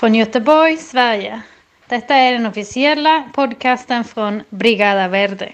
från Göteborg, Sverige. Detta är den officiella podcasten från Brigada Verde.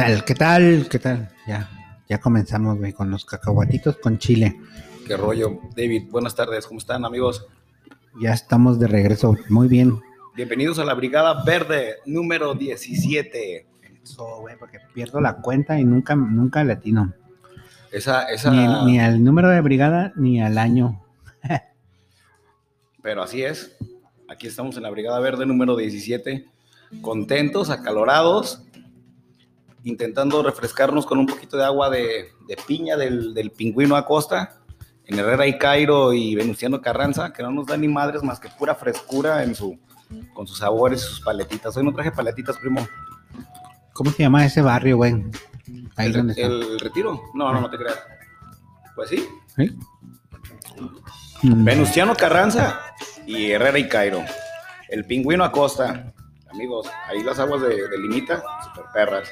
Tal? ¿Qué tal? ¿Qué tal? Ya, ya comenzamos, güey, con los cacahuatitos con chile. ¿Qué rollo? David, buenas tardes, ¿cómo están amigos? Ya estamos de regreso. Muy bien. Bienvenidos a la Brigada Verde número 17. Eso, güey, porque pierdo la cuenta y nunca, nunca latino. Esa, esa... Ni, ni al número de brigada ni al año. Pero así es. Aquí estamos en la Brigada Verde número 17. Contentos, acalorados, intentando refrescarnos con un poquito de agua de, de piña del, del, pingüino Acosta, en Herrera y Cairo y Venustiano Carranza, que no nos da ni madres más que pura frescura en su, con sus sabores y sus paletitas. Hoy no traje paletitas, primo. ¿Cómo se llama ese barrio, güey? Ahí ¿El, donde está. el retiro? No, no, no te creas. Pues sí. ¿Sí? Venustiano Carranza y Herrera y Cairo. El pingüino Acosta. Amigos, ahí las aguas de, de Limita, super perras.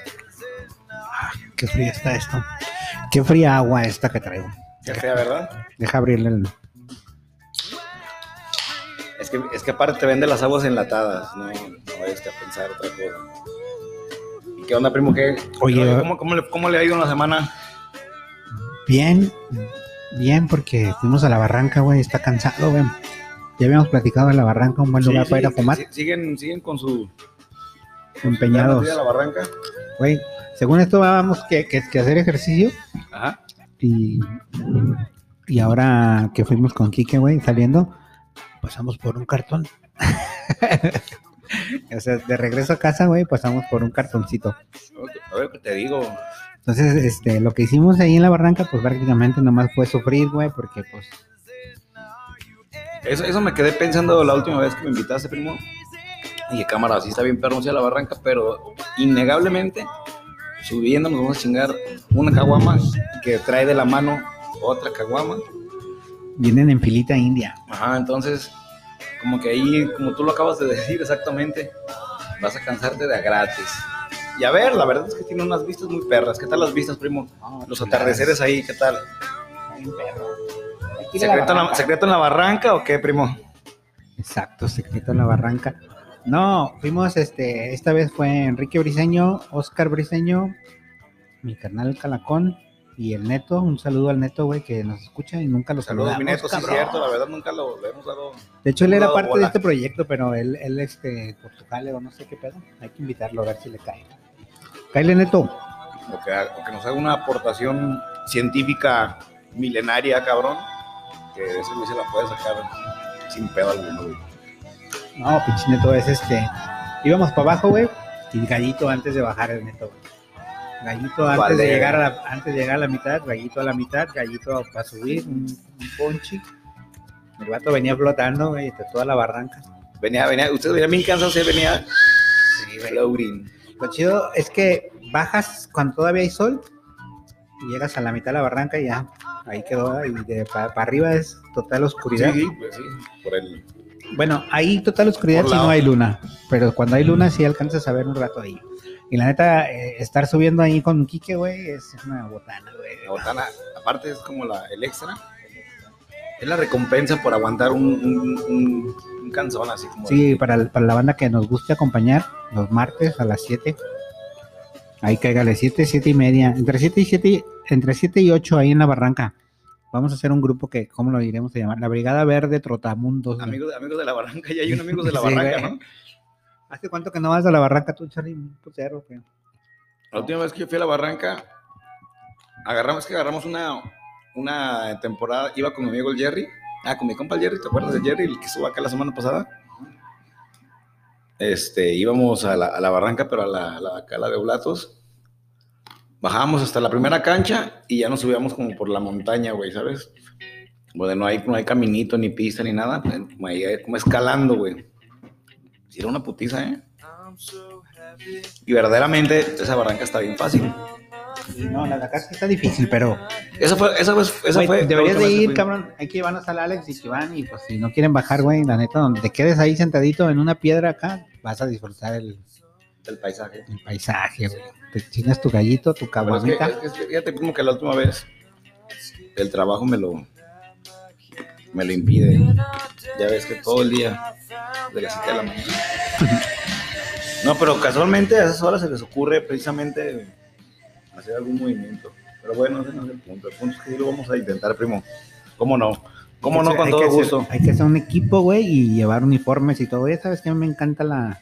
Qué fría está esto. Qué fría agua esta que traigo. Qué fea, ¿verdad? Deja abrirle el... Es que, es que aparte te vende las aguas enlatadas, no, no vayas a pensar otra cosa. ¿Y qué onda, primo? ¿Qué, Oye, ¿cómo, cómo le, ¿cómo le ha ido en la semana? Bien, bien, porque fuimos a la barranca, güey. Está cansado, güey. Ya habíamos platicado de la barranca, un buen lugar Sí, para ir a fumar. sí, siguen, siguen con su... Empeñados. a la barranca. Güey, según esto vamos que, que, que hacer ejercicio Ajá. y, y ahora que fuimos con Kike, güey, saliendo, pasamos por un cartón. o sea, de regreso a casa, güey, pasamos por un cartoncito. A ver qué te digo. Entonces, este, lo que hicimos ahí en la barranca, pues prácticamente nomás fue sufrir, güey, porque pues Eso, eso me quedé pensando la última vez que me invitaste, primo. Y de cámara, sí está bien perro a la barranca, pero innegablemente, subiendo nos vamos a chingar una caguama que trae de la mano otra caguama. vienen en filita india. Ajá, entonces, como que ahí, como tú lo acabas de decir exactamente, vas a cansarte de a gratis. Y a ver, la verdad es que tiene unas vistas muy perras. ¿Qué tal las vistas, primo? Los atardeceres ahí, ¿qué tal? ¿Secreto en, la, secreto en la barranca o qué, primo? Exacto, secreto en la barranca. No, fuimos, este, esta vez fue Enrique Briseño, Oscar Briseño, mi carnal Calacón y el Neto. Un saludo al Neto, güey, que nos escucha y nunca lo Saludos, saludamos. mi neto, sí cabrón. cierto, la verdad nunca lo, hemos dado. De hecho, él era parte bola. de este proyecto, pero él, él este, por tu jale o no sé qué pedo. Hay que invitarlo a ver si le cae. Cáele, Neto. O que, o que nos haga una aportación científica milenaria, cabrón. Que ese güey se la puede sacar sin pedo alguno, güey. No, pinche Neto es este. Íbamos para abajo, güey, y gallito antes de bajar el Neto, güey. Gallito antes ¿Cuál de llegar a la, antes de llegar a la mitad, gallito a la mitad, gallito para subir, un, un ponchi. El vato venía flotando, güey, de toda la barranca. Venía, venía, usted venía bien cansado, se venía Sí, floating. Lo chido es que bajas cuando todavía hay sol y llegas a la mitad de la barranca y ya, ahí quedó. Y de para arriba es total oscuridad. Sí, sí, pues sí, por el... Bueno, hay total oscuridad si no hay luna, pero cuando hay luna sí alcanzas a ver un rato ahí. Y la neta, eh, estar subiendo ahí con Quique, güey, es una botana, güey. La botana, aparte es como la, el extra. Es la recompensa por aguantar un, un, un- un canzón así como. Sí, para, para la banda que nos guste acompañar, los martes a las 7. Ahí cáigale, 7, 7 y media. Entre 7 y 7, entre 7 y 8 ahí en la barranca. Vamos a hacer un grupo que, ¿cómo lo iremos a llamar? La Brigada Verde Trotamundos. Amigos, amigos de la barranca, ya hay un amigos de la Sí, barranca. ¿no? ¿Hace cuánto que no vas a la barranca tú, Charlie? Putero. La última vez que yo fui a la barranca, agarramos que agarramos una, una temporada, iba con mi amigo el Jerry, ah, con mi compa el Jerry, ¿te acuerdas de Jerry, el que estuvo acá la semana pasada? Este, íbamos a la, a la barranca, pero a la, a la, a la de Oblatos. Bajábamos hasta la primera cancha y ya nos subíamos como por la montaña, güey, ¿sabes? Donde no hay, no hay caminito, ni pista, ni nada, pues, como, ahí, como escalando, güey. Sí, era una putiza, ¿eh? Y verdaderamente esa barranca está bien fácil. No, la de acá está difícil, pero. Esa fue, esa fue, esa Güey, fue. deberías de ir, cabrón. Hay que llevarnos al Alex y que van. Y pues si no quieren bajar, güey, la neta, donde te quedes ahí sentadito en una piedra acá, vas a disfrutar el, El paisaje. el paisaje, güey. Te chingas tu gallito, tu Pero es que, caguamita. es que fíjate como que la última vez el trabajo me lo me lo impide. Ya ves que todo el día de las 7 de la mañana. No, pero casualmente a esas horas se les ocurre precisamente hacer algún movimiento. Pero bueno, ese no es el punto. El punto es que sí lo vamos a intentar, primo. ¿Cómo no? ¿Cómo no? Con todo hacer- gusto. Hay que hacer un equipo, güey, y llevar uniformes y todo. Ya sabes que a mí me encanta la.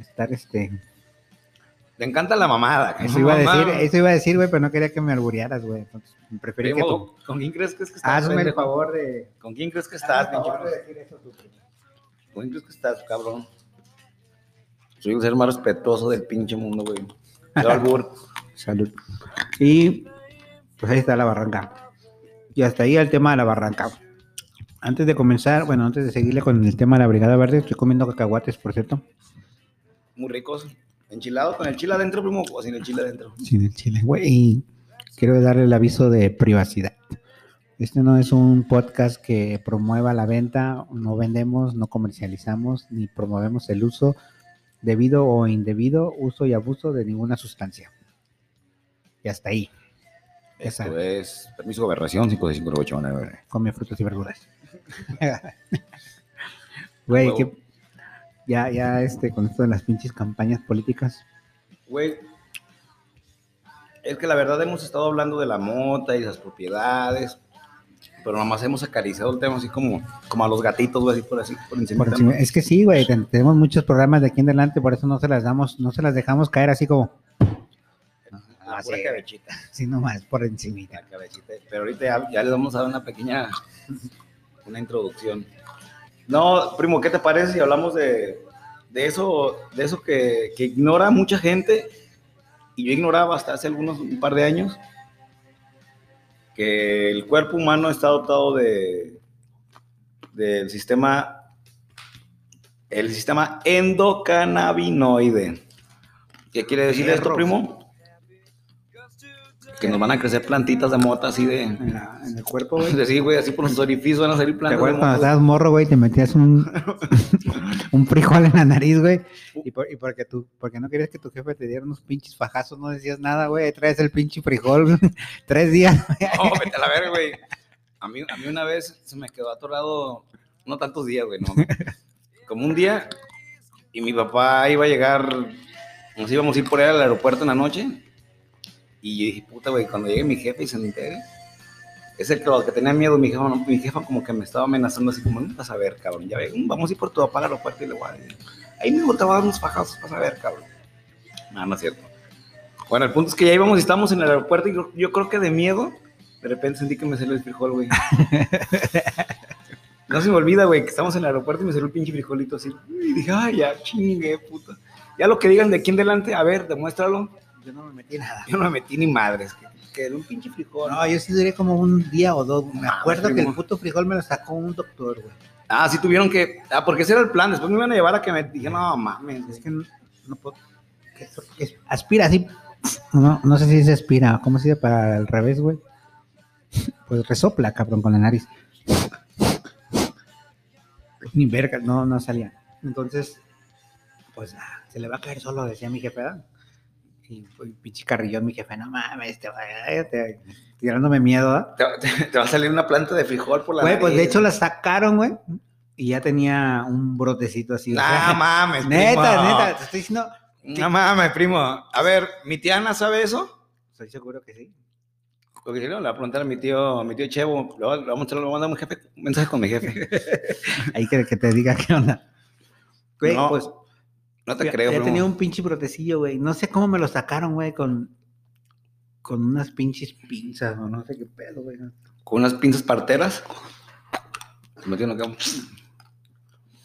Estar este. Te encanta la mamada. Eso iba a decir, eso iba a decir, güey, pero no quería que me alburearas, güey. Entonces, preferí que tú. ¿Con quién crees que es que estás? Hazme el favor de. ¿Con quién crees que estás, pinche? ¿Con quién crees que estás, cabrón? Soy el ser más respetuoso del pinche mundo, güey. Albur. Salud. Y pues ahí está la barranca. Y hasta ahí el tema de la barranca. Antes de comenzar, bueno, antes de seguirle con el tema de la Brigada Verde, estoy comiendo cacahuates, por cierto. Muy ricos. Enchilado con el chile adentro, primo, o sin el chile adentro. Sin el chile, güey. Quiero darle el aviso de privacidad. Este no es un podcast que promueva la venta, no vendemos, no comercializamos, ni promovemos el uso debido o indebido uso y abuso de ninguna sustancia. Y hasta ahí. Esa. Esto es permiso de aberración 56598. come frutas y verduras. Güey, Huevo. Ya, ya este, con esto de las pinches campañas políticas, Güey, es que la verdad hemos estado hablando de la mota y esas propiedades, pero nomás hemos acariciado el tema así como, como a los gatitos, güey, así por así, por encima. por encima- es que sí, güey, ten- tenemos muchos programas de aquí en adelante, por eso no se las damos, no se las dejamos caer así como, Ah, sí. pura cabechita. así nomás, por encimita. La cabecita. Pero ahorita ya, ya les vamos a dar una pequeña una introducción. No, primo, ¿qué te parece si hablamos de, de eso, de eso que, que ignora mucha gente? Y yo ignoraba hasta hace algunos un par de años que el cuerpo humano está dotado de del sistema el sistema endocannabinoide. ¿Qué quiere decir esto, primo? Que nos van a crecer plantitas de mota así de. En, la- en el cuerpo, güey. Sí, güey, así por los orificios van a salir ¿Te plantas de acuerdas cuando estabas morro, güey, te metías un, un frijol en la nariz, güey? Y, por- y porque tú, porque no querías que tu jefe te diera unos pinches fajazos, no decías nada, güey, traes el pinche frijol, tres días, güey. No, vete a la verga, güey. A mí, a mí una vez se me quedó atorado, no tantos días, güey, no. Como un día, y mi papá iba a llegar, nos íbamos a ir por ahí al aeropuerto en la noche, y yo dije, puta, güey, cuando llegue mi jefe y se entere, es el que, lo que tenía miedo, mi jefa, no, mi jefa como que me estaba amenazando así como, no vas a ver, cabrón, ya ve, vamos a ir por tu papá al aeropuerto y le voy a decir, ahí mismo te a dar unos fajazos, vas a ver, cabrón. No, no es cierto. Bueno, el punto es que ya íbamos y estábamos en el aeropuerto y yo, yo creo que de miedo, de repente sentí que me salió el frijol, güey. No se me olvida, güey, que estamos en el aeropuerto y me salió el pinche frijolito así. Y dije, ay, ya chingue, puta. Ya lo que digan de aquí en delante, a ver, demuéstralo. Yo no me metí nada. Yo no me metí ni madres, que, que era un pinche frijol. No, yo sí duré como un día o dos. Me Mames, acuerdo que el puto frijol me lo sacó un doctor, güey. Ah, sí tuvieron que. Ah, porque ese era el plan. Después me iban a llevar a que me dije, no mames. Es que no, no puedo. que- que aspira así. No, no sé si se aspira. ¿Cómo se dice para el revés, güey? Pues resopla, cabrón, con la nariz. Ni verga, no, no salía. Entonces, pues ah, se le va a caer solo, decía mi jefe. ¿verdad? Y, y pinche carrillón, mi jefe, no mames, te, te, tirándome miedo. ¿eh? Te, va a salir una planta de frijol por la Güey, pues de hecho la sacaron, güey. Y ya tenía un brotecito así. sea, No mames, neta, primo. neta, te estoy diciendo. No mames, primo. A ver, ¿mi tía Ana sabe eso? Estoy seguro que sí. Porque si no, le voy a preguntar a mi tío, a mi tío Chevo. A, le vamos a voy a mandar un, jefe, mensaje con mi jefe. Ahí que, que te diga qué onda. Güey, No, pues No te ya, creo, ya primo. tenía un pinche brotecillo, güey. No sé cómo me lo sacaron, güey, con, con unas pinches pinzas o no sé qué pedo, güey. Con unas pinzas parteras. Se metió en.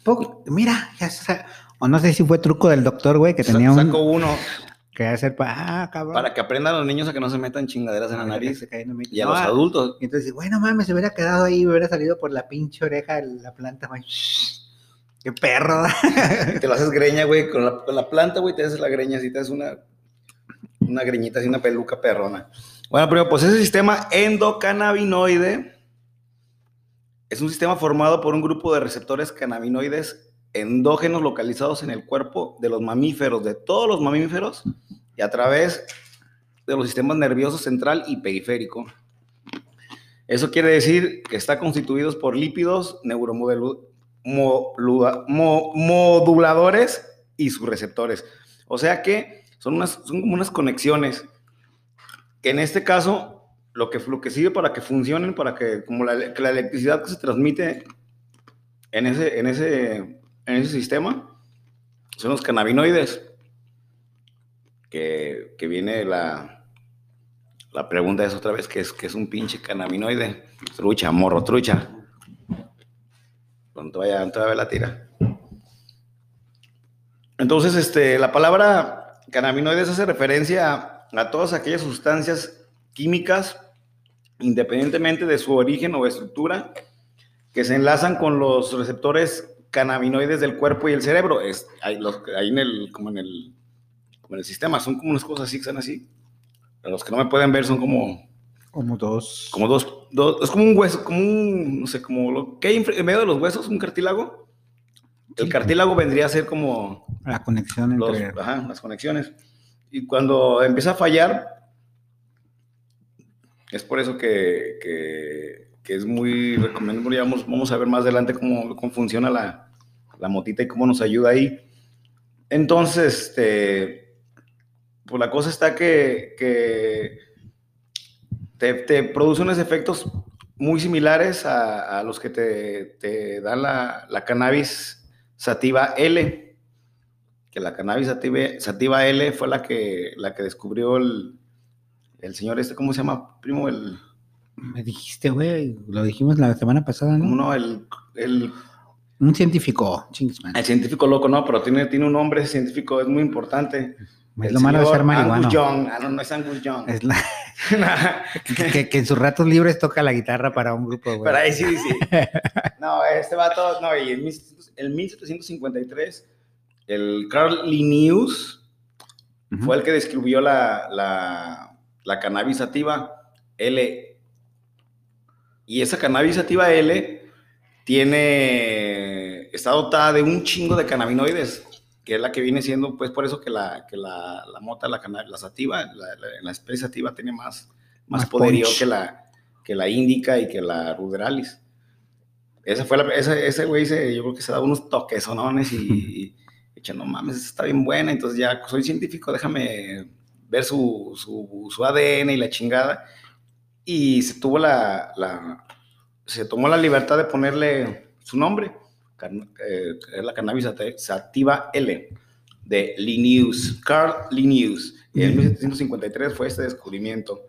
Poco- mira, ya se, o no sé si fue truco del doctor, güey, que tenía un Sacó uno que hacer para ah, cabrón. para que aprendan los niños a que no se metan chingaderas en la nariz. Y a No, los adultos. Y entonces, güey, no mames, se hubiera quedado ahí, me hubiera salido por la pinche oreja de la planta, güey. Qué perro. Te lo haces greña, güey. Con la, planta, güey, te haces la greña así, te haces una, una greñita así, una peluca perrona. Bueno, pero pues ese sistema endocannabinoide es un sistema formado por un grupo de receptores cannabinoides endógenos localizados en el cuerpo de los mamíferos, de todos los mamíferos, y a través de los sistemas nerviosos central y periférico. Eso quiere decir que está constituidos por lípidos neuromodelu- moduladores y sus receptores. O sea que son, unas, son como unas conexiones en este caso lo que, lo que sirve para que funcionen, para que como la, la electricidad que se transmite en ese, en ese, en ese sistema son los cannabinoides. Que, que viene la, la pregunta es otra vez, que es, es un pinche cannabinoide? Trucha, morro, trucha. Cuando vaya, todavía la tira. Entonces, este, la palabra cannabinoides hace referencia a, a todas aquellas sustancias químicas, independientemente de su origen o estructura, que se enlazan con los receptores cannabinoides del cuerpo y el cerebro. Es, ahí en el, como en el, como en el sistema, son como unas cosas así que están así. Para los que no me pueden ver, son como, Como dos. como dos, dos, es como un hueso, como un, no sé, como lo que hay en, medio de los huesos, un cartílago. El Sí. cartílago vendría a ser como La conexión los- entre. ajá, las conexiones. Y cuando empieza a fallar, es por eso que, que- que es muy recomendable. ya Vamos, vamos a ver más adelante cómo, cómo funciona la, la motita y cómo nos ayuda ahí. Entonces, este, pues la cosa está que, que te, te produce unos efectos muy similares a, a los que te, te da la, la cannabis sativa L que la cannabis sativa, sativa L fue la que, la que descubrió el, el señor este, ¿cómo se llama? Primo, el, Me dijiste, güey, lo dijimos la semana pasada, ¿cómo ¿no? El, el, Un científico, el científico loco, no, pero tiene, tiene un nombre ese científico, es muy importante. Es lo malo de ser marihuano. Angus Young, ah, no, no es Angus Young. Es la- que, que en sus ratos libres toca la guitarra para un grupo, güey. Pero ahí sí, sí. No, este vato, no, y en 1700 en 1753, el Carl Linnaeus fue el que descubrió la, la, la cannabis sativa L. Y esa cannabis sativa L tiene, está dotada de un chingo de cannabinoides, que es la que viene siendo, pues por eso que la, que la, la mota, la, la sativa, la, la- la especie sativa tiene más, más, Más poderío punch. que la, que la índica y que la ruderalis. Esa fue la, ese, ese güey, se, yo creo que se da unos toques sonones y, y, echa, no mames, está bien buena, entonces ya soy científico, déjame ver su, su, su ADN y la chingada. Y se tuvo la, la- se tomó la libertad de ponerle su nombre, eh, es la cannabis sati- sativa L, de Linnaeus, Carl Linnaeus. Y en Mm. 1753 fue este descubrimiento.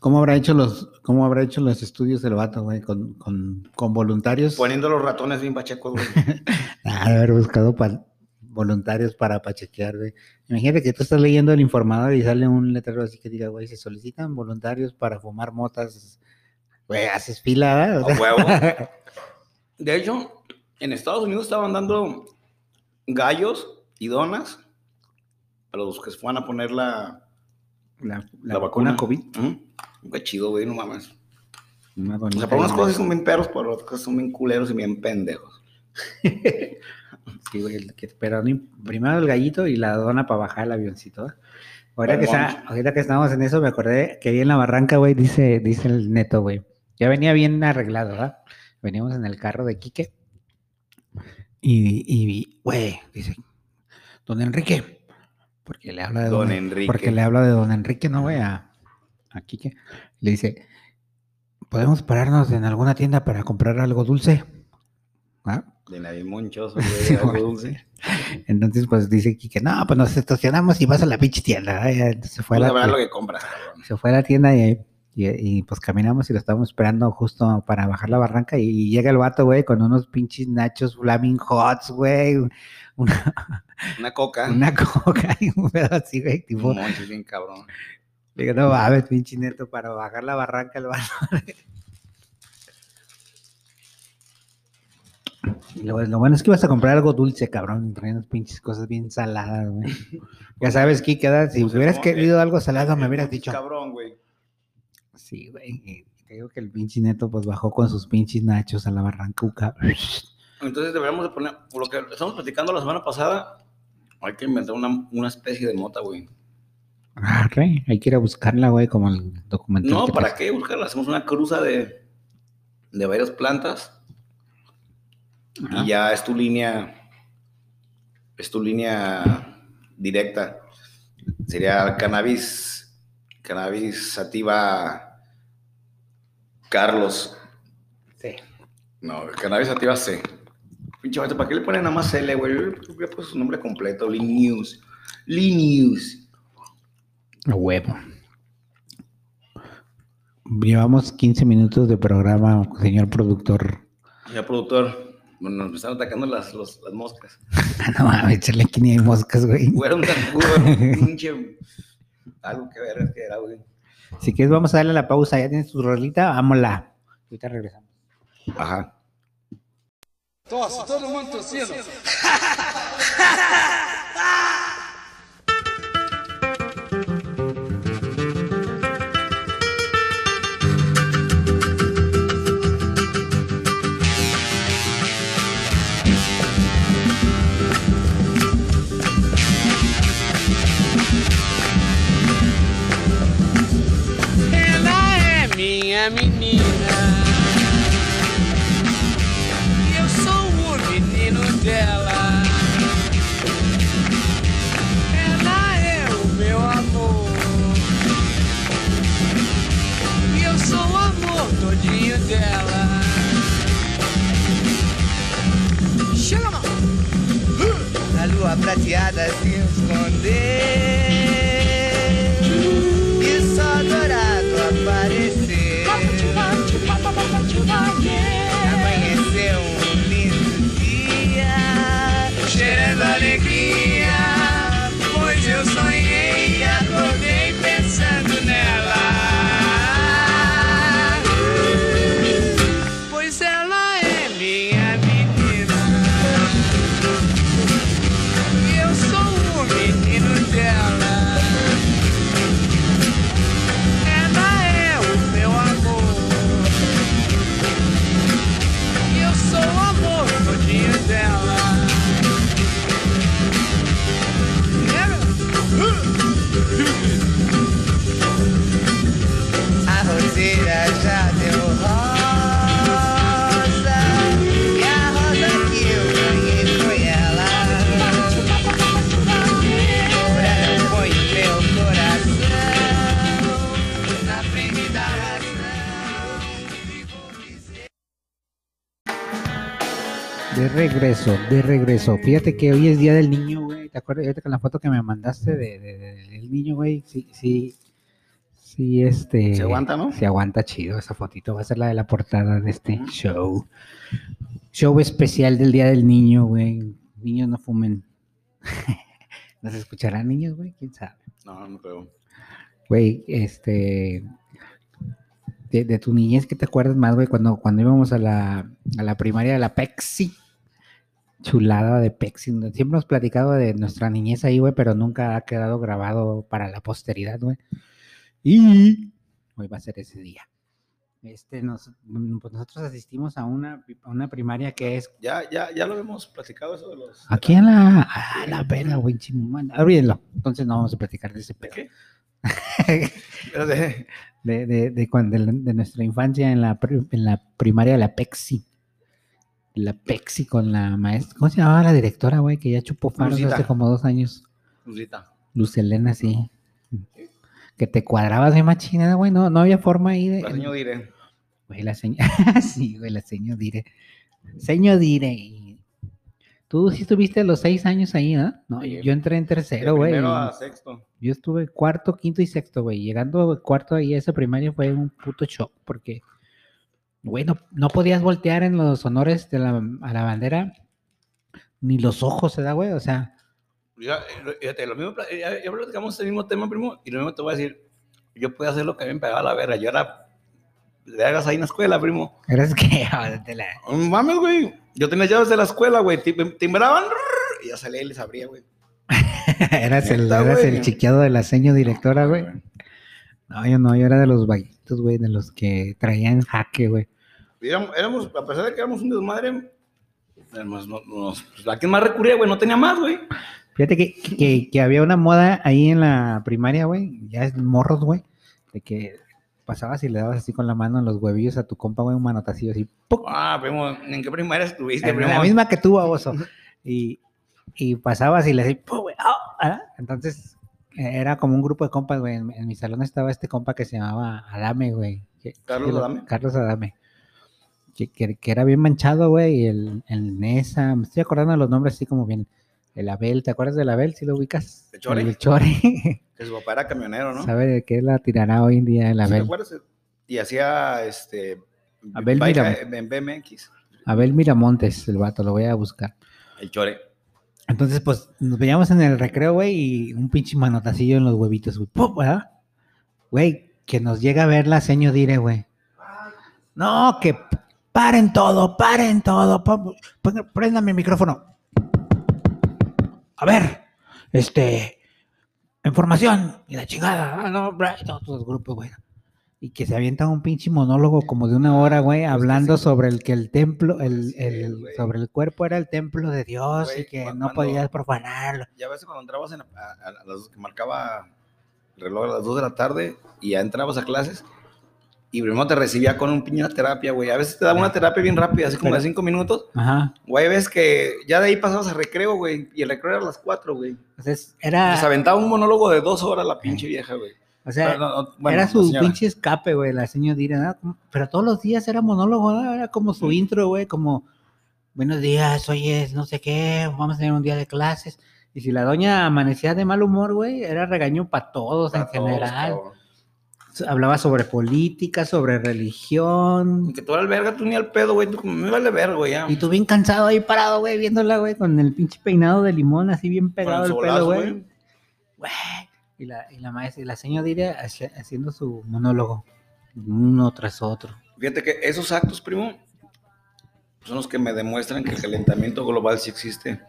¿Cómo habrá hecho los, cómo habrá hecho los estudios del vato, güey? Con, con, con voluntarios. Poniendo los ratones bien pachecos, güey. Ah, haber buscado pa- voluntarios para pachequear, güey. Imagínate que tú estás leyendo el informador y sale un letrero así que diga, güey, se solicitan voluntarios para fumar motas. Güey, haces fila, ¿verdad? O sea, huevo. De hecho, en Estados Unidos estaban dando gallos y donas a los que se fueran a poner la, la, la vacuna COVID. Ujú. Qué chido, güey, no mames. Una O sea, para unas cosas son bien perros, para otras cosas son bien culeros y bien pendejos. Sí, güey, pero primero el gallito y la dona para bajar el avioncito. Ahorita que, está, ahorita que estamos en eso, me acordé que ahí en la barranca, güey, dice, dice el neto, güey. Ya venía bien arreglado, ¿verdad? Veníamos en el carro de Quique. Y, y, güey, dice, don Enrique, porque le habla de Don don, Enrique. Porque le habla de don Enrique, no, güey, a, a Quique. Le dice, ¿podemos pararnos en alguna tienda para comprar algo dulce? ¿Ah? De nadie monchoso, Sí, güey, algo dulce. Entonces, pues dice Quique, no, pues nos estacionamos y vas a la pinche tienda. ¿eh? Entonces, se fue, a Pues la, a ver lo que compras, cabrón. se fue a la tienda y, y- y, pues caminamos y lo estábamos esperando justo para bajar la barranca y, llega el vato, güey, con unos pinches nachos Flaming Hots, güey, una, Una coca. una coca y un pedo así, güey, tipo, Un moncho bien cabrón. digo, no mames, pinche neto, para bajar la barranca el vato. Y lo, lo bueno es que ibas a comprar algo dulce, cabrón, y traían unas pinches cosas bien saladas, güey. Ya sabes, ¿verdad? si Pues, hubieras querido algo salado, me hubieras dicho. Cabrón, güey. Sí, güey. Te digo que el pinche neto pues bajó con sus pinches nachos a la barrancuca. Entonces deberíamos de poner, por lo que estamos platicando la semana pasada, hay que inventar una, una especie de mota, güey. Arre, hay que ir a buscarla, güey, como el documental. No, ¿para qué buscarla? Hacemos una cruza de, de varias plantas Ajá. y ya es tu línea, es tu línea directa. Sería cannabis, cannabis sativa Carlos. Sí. No, cannabis sativa C. Pinche vato, ¿para qué le ponen nada más L, güey? Yo le puse su nombre completo, Lee News. Lee News. A huevo. Llevamos 15 minutos de programa, señor productor. Ya, productor, bueno, nos están atacando las, los- las moscas. Ah, no mames, echarle aquí ni hay moscas, güey. Zancudo, un pinche. Algo que ver es que era, güey. Si quieres, vamos a darle la pausa. Ya tienes tu rolita, vámonos. Ahorita regresamos. Ajá. Tosse, todo mundo tossindo. minha menina. Eu sou o menino dela. Ela é o meu amor. E eu sou o amor todinho dela. Chega, mão! A lua prateada se esconder. E o sol regreso, de regreso. Fíjate que hoy es Día del Niño, güey. ¿Te acuerdas? Ahorita con la foto que me mandaste de, de- de- del niño, güey. Sí, sí, sí, este... Se aguanta, ¿no? Se aguanta chido esa fotito. Va a ser la de la portada de este show. Show especial del Día del Niño, güey. Niños no fumen. ¿Nos escucharán niños, güey? ¿Quién sabe? No, no creo. Güey, este... De, de tu niñez, ¿qué te acuerdas más, güey? Cuando, cuando íbamos a la, a la primaria de la Pexi. Chulada de Pexi. Siempre hemos platicado de nuestra niñez ahí, güey, pero nunca ha quedado grabado para la posteridad, güey. Y hoy va a ser ese día. Este, nos, mm, pues nosotros asistimos a una, a una primaria que es Ya, ya, ya lo hemos platicado eso de los. aquí en la, a la pena, güey, chimón. Olvídenlo. Entonces no vamos a platicar de ese ¿De pedo. qué? De- de, de, de, nuestra infancia en la, en la primaria de la Pexi. La Pexi con la maestra. ¿Cómo se llamaba la directora, güey? Que ya chupó faros Lucita. hace como dos años. Lucita. Luz Elena, sí. Que te cuadrabas de machina, güey. No, no había forma ahí de. La señora Dire. Güey, la señora. sí, güey, la señora Dire. Señor Dire. Tú sí estuviste los seis años ahí, ¿no? No, Sí. yo entré en tercero, güey. primero a sexto. Yo estuve cuarto, quinto y sexto, güey. Llegando cuarto ahí a esa primaria fue un puto shock porque, güey, no, no podías voltear en los honores de la, a la bandera ni los ojos, ¿se da, güey? O sea, Ya, eh, fíjate, lo mismo, ya, ya platicamos este mismo tema, primo, y lo mismo te voy a decir. Yo podía hacer lo que a mí me pegaba la verga. Yo era. Le hagas ahí en la escuela, primo. eres que. la- Mames, güey. Yo tenía llaves de la escuela, güey. tim- Timbraban y ya salía y les abría, güey. eras el, eras el chiqueado de la seño directora, güey. No, yo no, yo era de los vaguitos, güey, de los que traían jaque, güey. Éramos, éramos, a pesar de que éramos un desmadre, éramos- nos, nos- pues, ¿a quién más recurría, güey? No tenía más, güey. Fíjate que, que, que había una moda ahí en la primaria, güey, ya es morros, güey, de que pasabas y le dabas así con la mano en los huevillos a tu compa, güey, un manotacillo así, ¡puc! Ah, primo, ¿en qué primaria estuviste, En primo? la misma que tú, baboso. Y, y pasabas y le decías, ¡pum, güey! ¡ah! ¿ah? Entonces, era como un grupo de compas, güey. En, en mi salón estaba este compa que se llamaba Adame, güey. ¿Carlos Adame? Carlos Adame. Que, que- que era bien manchado, güey. Y el, el Nesa, me estoy acordando de los nombres así como bien. El Abel, ¿te acuerdas del Abel? ¿Sí lo ubicas? ¿El Chore? El Chore. Que su papá era camionero, ¿no? ¿Sabe de qué la tirará hoy en día el ¿Sí te Abel? acuerdas? Y hacía, este... Abel Miram. En BMX. Abel Miramontes, el vato, lo voy a buscar. El chore. Entonces, pues, nos veíamos en el recreo, güey, y un pinche manotacillo en los huevitos, güey. ¡Pum! ¿verdad? Güey, que nos llega a ver la seño Dire, güey. No, que paren todo, paren todo. Préndame el micrófono. A ver, este, información y la chingada. Ah, no, todos los grupos, güey. Y que se avienta un pinche monólogo como de una hora, güey, hablando sobre el que el templo, el, el- sobre el cuerpo era el templo de Dios y que no podías profanarlo. Ya ves cuando entrabas en, a, a- las que marcaba el reloj a las 2 de la tarde y ya entrabas a clases y primero te recibía con un piña terapia, güey. A veces te daba una terapia bien rápida, así como Pero- de 5 minutos. Ajá. Güey, ves que ya de ahí pasabas a recreo, güey. Y el recreo era a las 4, güey. Entonces, Se era, aventaba un monólogo de dos horas la pinche vieja, güey. O sea, Pero no, no, bueno, era su pinche escape, güey, la señora Dira, ¿no? Pero todos los días era monólogo, ¿no? Era como su intro, güey, como, buenos días, hoy es no sé qué, vamos a tener un día de clases. Y si la doña amanecía de mal humor, güey, era regaño para todos en todos, general. cabrón. Hablaba sobre política, sobre religión. Y que tú el verga, tú ni al pedo, güey. Tú como, me vale verga, güey, ya. Y tú bien cansado ahí parado, güey, viéndola, güey, con el pinche peinado de limón así bien pegado el el pelo, güey. Güey. Y la, y la maestra, y la señora haci- haciendo su monólogo, uno tras otro. Fíjate que esos actos, primo, son los que me demuestran que el calentamiento global sí existe.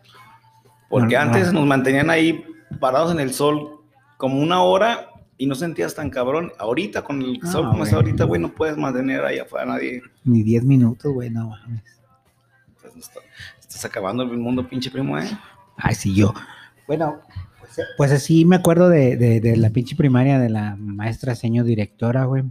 Porque No, no. antes nos mantenían ahí parados en el sol como una hora y no sentías tan cabrón. Ahorita, con el No, sol como está ahorita, güey, no puedes mantener ahí afuera a nadie. Ni 10 minutos, güey, no mames. Pues, no está- estás acabando el mundo, pinche primo, ¿eh? Ay, sí, yo. Bueno, pues, así me acuerdo de, de- de la pinche primaria de la maestra señor directora, güey.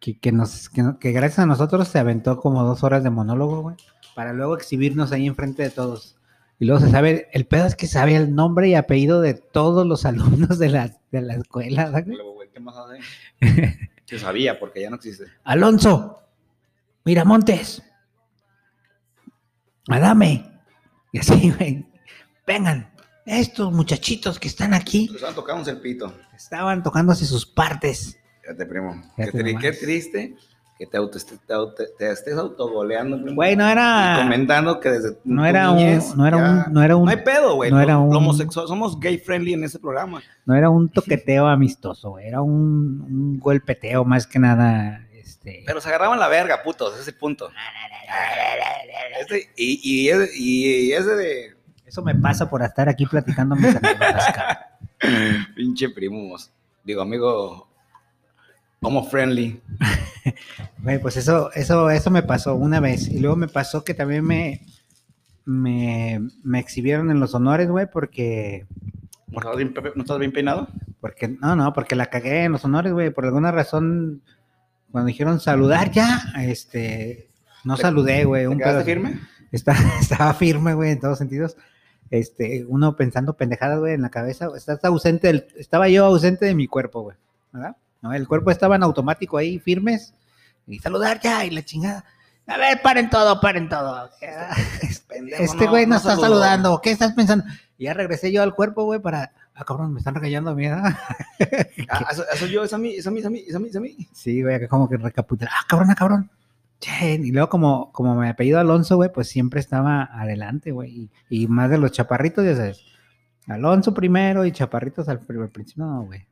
Que, que nos, que, gracias a nosotros se aventó como dos horas de monólogo, güey. Para luego exhibirnos ahí enfrente de todos. Y luego se sabe, el pedo es que sabe el nombre y apellido de todos los alumnos de la, de la escuela. ¿verdad, güey? ¿Qué más hace? Se sabía, porque ya no existe. Alonso, Miramontes, Adame. Y así, güey. Vengan, estos muchachitos que están aquí estaban tocando el pito. estaban tocándose sus partes. Fíjate, primo. Fíjate qué, tri- nomás. qué triste que te, auto- te, auto- te estés autogoleando. Güey, no Y era. comentando que desde No tu era niñez un. No era ya- un. No era un, No hay pedo, güey. no era un- homosexual. Somos gay friendly en este programa. no era un toqueteo amistoso, güey. Era un, un golpeteo más que nada. Este. Pero se agarraban la verga, putos. Ese es el punto. Este- y, y, ese- y ese de. Eso me pasa por estar aquí platicando mis anécdotas. Pinche primos. Digo, amigo. Homo friendly. Güey, pues eso, eso, eso me pasó una vez. Y luego me pasó que también me, me, me exhibieron en los honores, güey, porque, ¿No estás bien, no estás bien peinado? porque, no, no, porque la cagué en los honores, güey. Por alguna razón, cuando dijeron saludar ya, este, no ¿Te- saludé, güey. ¿Te un quedaste pedo- firme? Está- estaba firme, güey, en todos sentidos. Este, uno pensando pendejadas, güey, en la cabeza. Estás ausente del- estaba yo ausente de mi cuerpo, güey. ¿Verdad? No, el cuerpo estaba en automático ahí, firmes. Y saludar ya, y la chingada. A ver, paren todo, paren todo. Pendejo, Este no, güey no, no está saludó. saludando. ¿Qué estás pensando? Y ya regresé yo al cuerpo, güey, para. Ah, cabrón, me están regañando a mí. Ah, eso, eso yo, es a mí, es a mí, es a mí, es a mí, es a mí. Sí, güey, como que recapitular. Ah, cabrón, ah, cabrón. Che, Y luego, como, como me apellido Alonso, güey, pues siempre estaba adelante, güey. Y, y más de los chaparritos, ya sabes. Alonso primero y chaparritos al al principio, no, güey.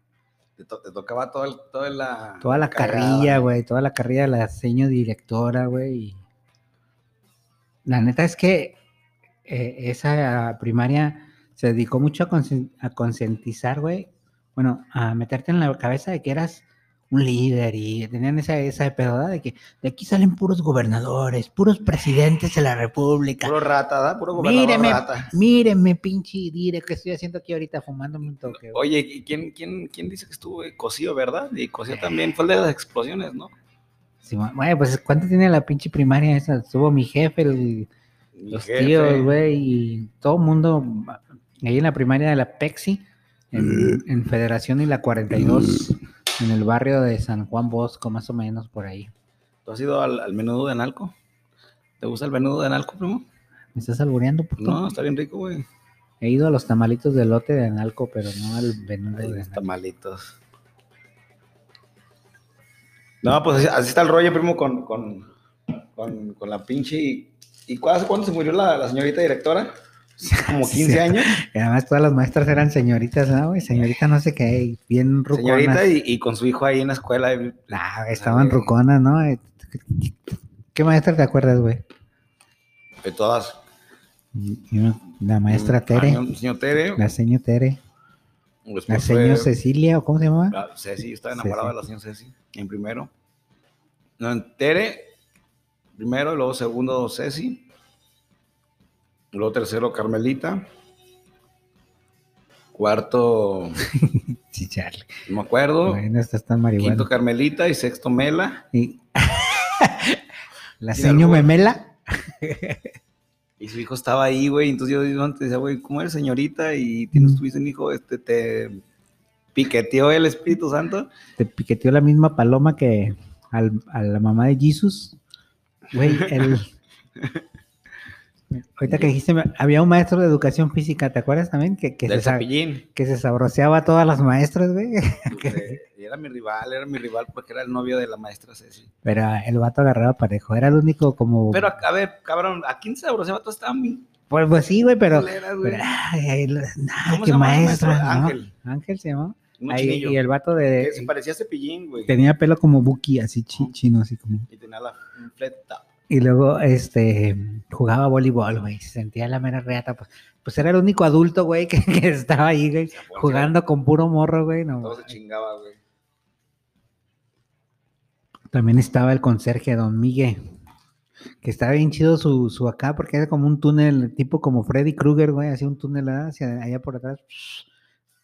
Te, to- te tocaba todo el, toda la... Toda la carrilla, güey. Toda la carrilla de la seño directora, güey. La neta es que eh, esa primaria se dedicó mucho a, consci- a concientizar, güey. Bueno, a meterte en la cabeza de que eras un líder y tenían esa, esa pedoda de que de aquí salen puros gobernadores, puros presidentes de la república. Puro rata, ¿da? Puro gobernador Míreme, rata. míreme, pinche dire, que estoy haciendo aquí ahorita fumándome un toque. güey. Oye, ¿y quién, quién, quién dice que estuvo eh, Cosío, verdad? Y Cosío también fue el de las explosiones, ¿no? Sí, güey, pues ¿cuánto tiene la pinche primaria esa? Estuvo mi jefe, el, Mi los jefe. tíos, güey, y todo el mundo ahí en la primaria de la Pexi, en, en Federación y la 42, en el barrio de San Juan Bosco, más o menos por ahí. ¿Tú has ido al, al menudo de Analco? ¿Te gusta el menudo de Analco, primo? ¿Me estás albureando, puto? No, está bien rico, güey. He ido a los tamalitos de lote de Analco, pero no al venudo Ay, de los tamalitos. No, pues así, así está el rollo, primo, con, con, con, con la pinche... ¿Y, y cu- hace cuándo se murió la, la señorita directora? Como 15 Sí. años. Y además todas las maestras eran señoritas, ¿no, güey? Señorita no sé qué, y bien ruconas. Señorita y, y con su hijo ahí en la escuela. y- Nah, estaban ruconas, ¿no? ¿Qué maestra te acuerdas, güey? De todas. Y La maestra Mm, Tere, año- Señor Tere. la señor Tere, después la fue- señor Cecilia, ¿o cómo se llamaba? Ah, Ceci, estaba enamorado Ceci. de la señora Ceci, en primero. No, en Tere, primero, luego segundo Ceci, luego tercero Carmelita, cuarto, Sí, Charlie. no me acuerdo, Bueno, estás tan marihuana. quinto Carmelita y sexto Mela. Y- la algo. Memela. Y su hijo estaba ahí, güey. Entonces yo, yo antes decía, güey, ¿cómo eres señorita? Y tienes, Mm. tuviste un hijo, este, te piqueteó el Espíritu Santo. Te piqueteó la misma paloma que al- a la mamá de Jesus. Güey, el... Ahorita que dijiste, había un maestro de educación física, ¿te acuerdas también? Que, que, del se, que se sabroseaba a todas las maestras, güey. Este, y era mi rival, era mi rival porque era el novio de la maestra Ceci. Pero el vato agarraba parejo, era el único como... Pero, a ver, cabrón, ¿a quién se abroceaba? Todos estaban bien Pues, pues sí, güey, pero... culeras, güey. pero, ay, ay, la- nah, ¿Cómo qué se maestro? ¿no? Ángel. Ángel se llamaba. Un Ahí, chinillo. y el vato de... que se parecía a Cepillín, güey. Tenía pelo como Buki, así chi- chino, así como... Y tenía la top. Y luego, este, jugaba voleibol, güey, se sentía la mera reata, pues, pues era el único adulto, güey, que, que estaba ahí, güey, jugando con puro morro, güey, no. Todo se chingaba, güey. También estaba el conserje, don Miguel, que estaba bien chido su, su acá, porque era como un túnel, tipo como Freddy Krueger, güey, hacía un túnel hacia allá por atrás,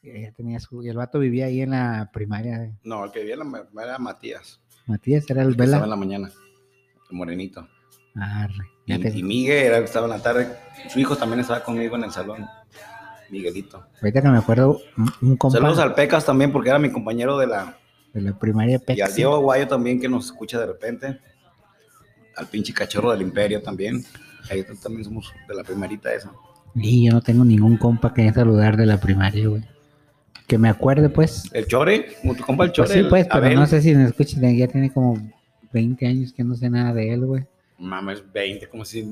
y tenía su, y el vato vivía ahí en la primaria, güey. No, el que vivía en la ma- era Matías. Matías era el El que estaba en Vela. la mañana. El morenito. Arre, Y, ya te- y Miguel era el que estaba en la tarde. Su hijo también estaba conmigo en el salón. Miguelito. ahorita que me acuerdo, un, un compa Saludos al Pecas también porque era mi compañero de la, de la primaria Y al. Diego Aguayo también que nos escucha de repente. Al pinche cachorro del imperio también. Ahí también somos de la primerita esa. Y yo no tengo ningún compa que saludar de la primaria, güey. Que me acuerde, pues. El Chore, tu compa el Chore. Pues sí, el pues, pero no sé si me escuchan. Ya tiene como 20 años que no sé nada de él, güey. Mames, 20, como si.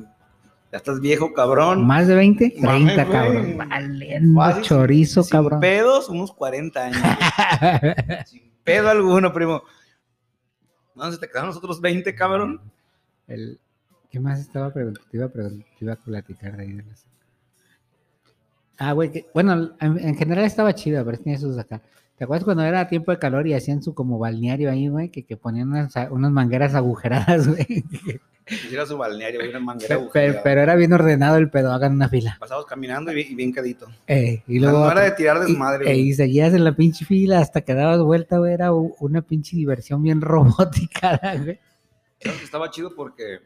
Ya estás viejo, cabrón. ¿Más de 20? Mames, 30, güey. cabrón. Valiendo Fácil, chorizo, Sin cabrón. pedos, unos 40 años. Sin pedo alguno, primo. No, se te quedaron los otros 20, cabrón. El- ¿Qué más estaba preguntando? Te iba te iba a platicar de ahí. de las- Ah, güey, que- bueno, en, en general estaba chido, pero tenía sus acá. ¿Te acuerdas cuando era tiempo de calor y hacían su como balneario ahí, güey? Que, que ponían unas, unas mangueras agujeradas, güey. Hiciera su balneario, una manguera Pe- pe- agujereada. pero era bien ordenado el pedo, hagan una fila. Pasamos caminando y, bien- y bien cadito. Eh, y luego... no era de tirar y, desmadre, eh, güey. y seguías en la pinche fila hasta que dabas vuelta, güey. Era una pinche diversión bien robótica, güey. ¿Sabes que Estaba chido porque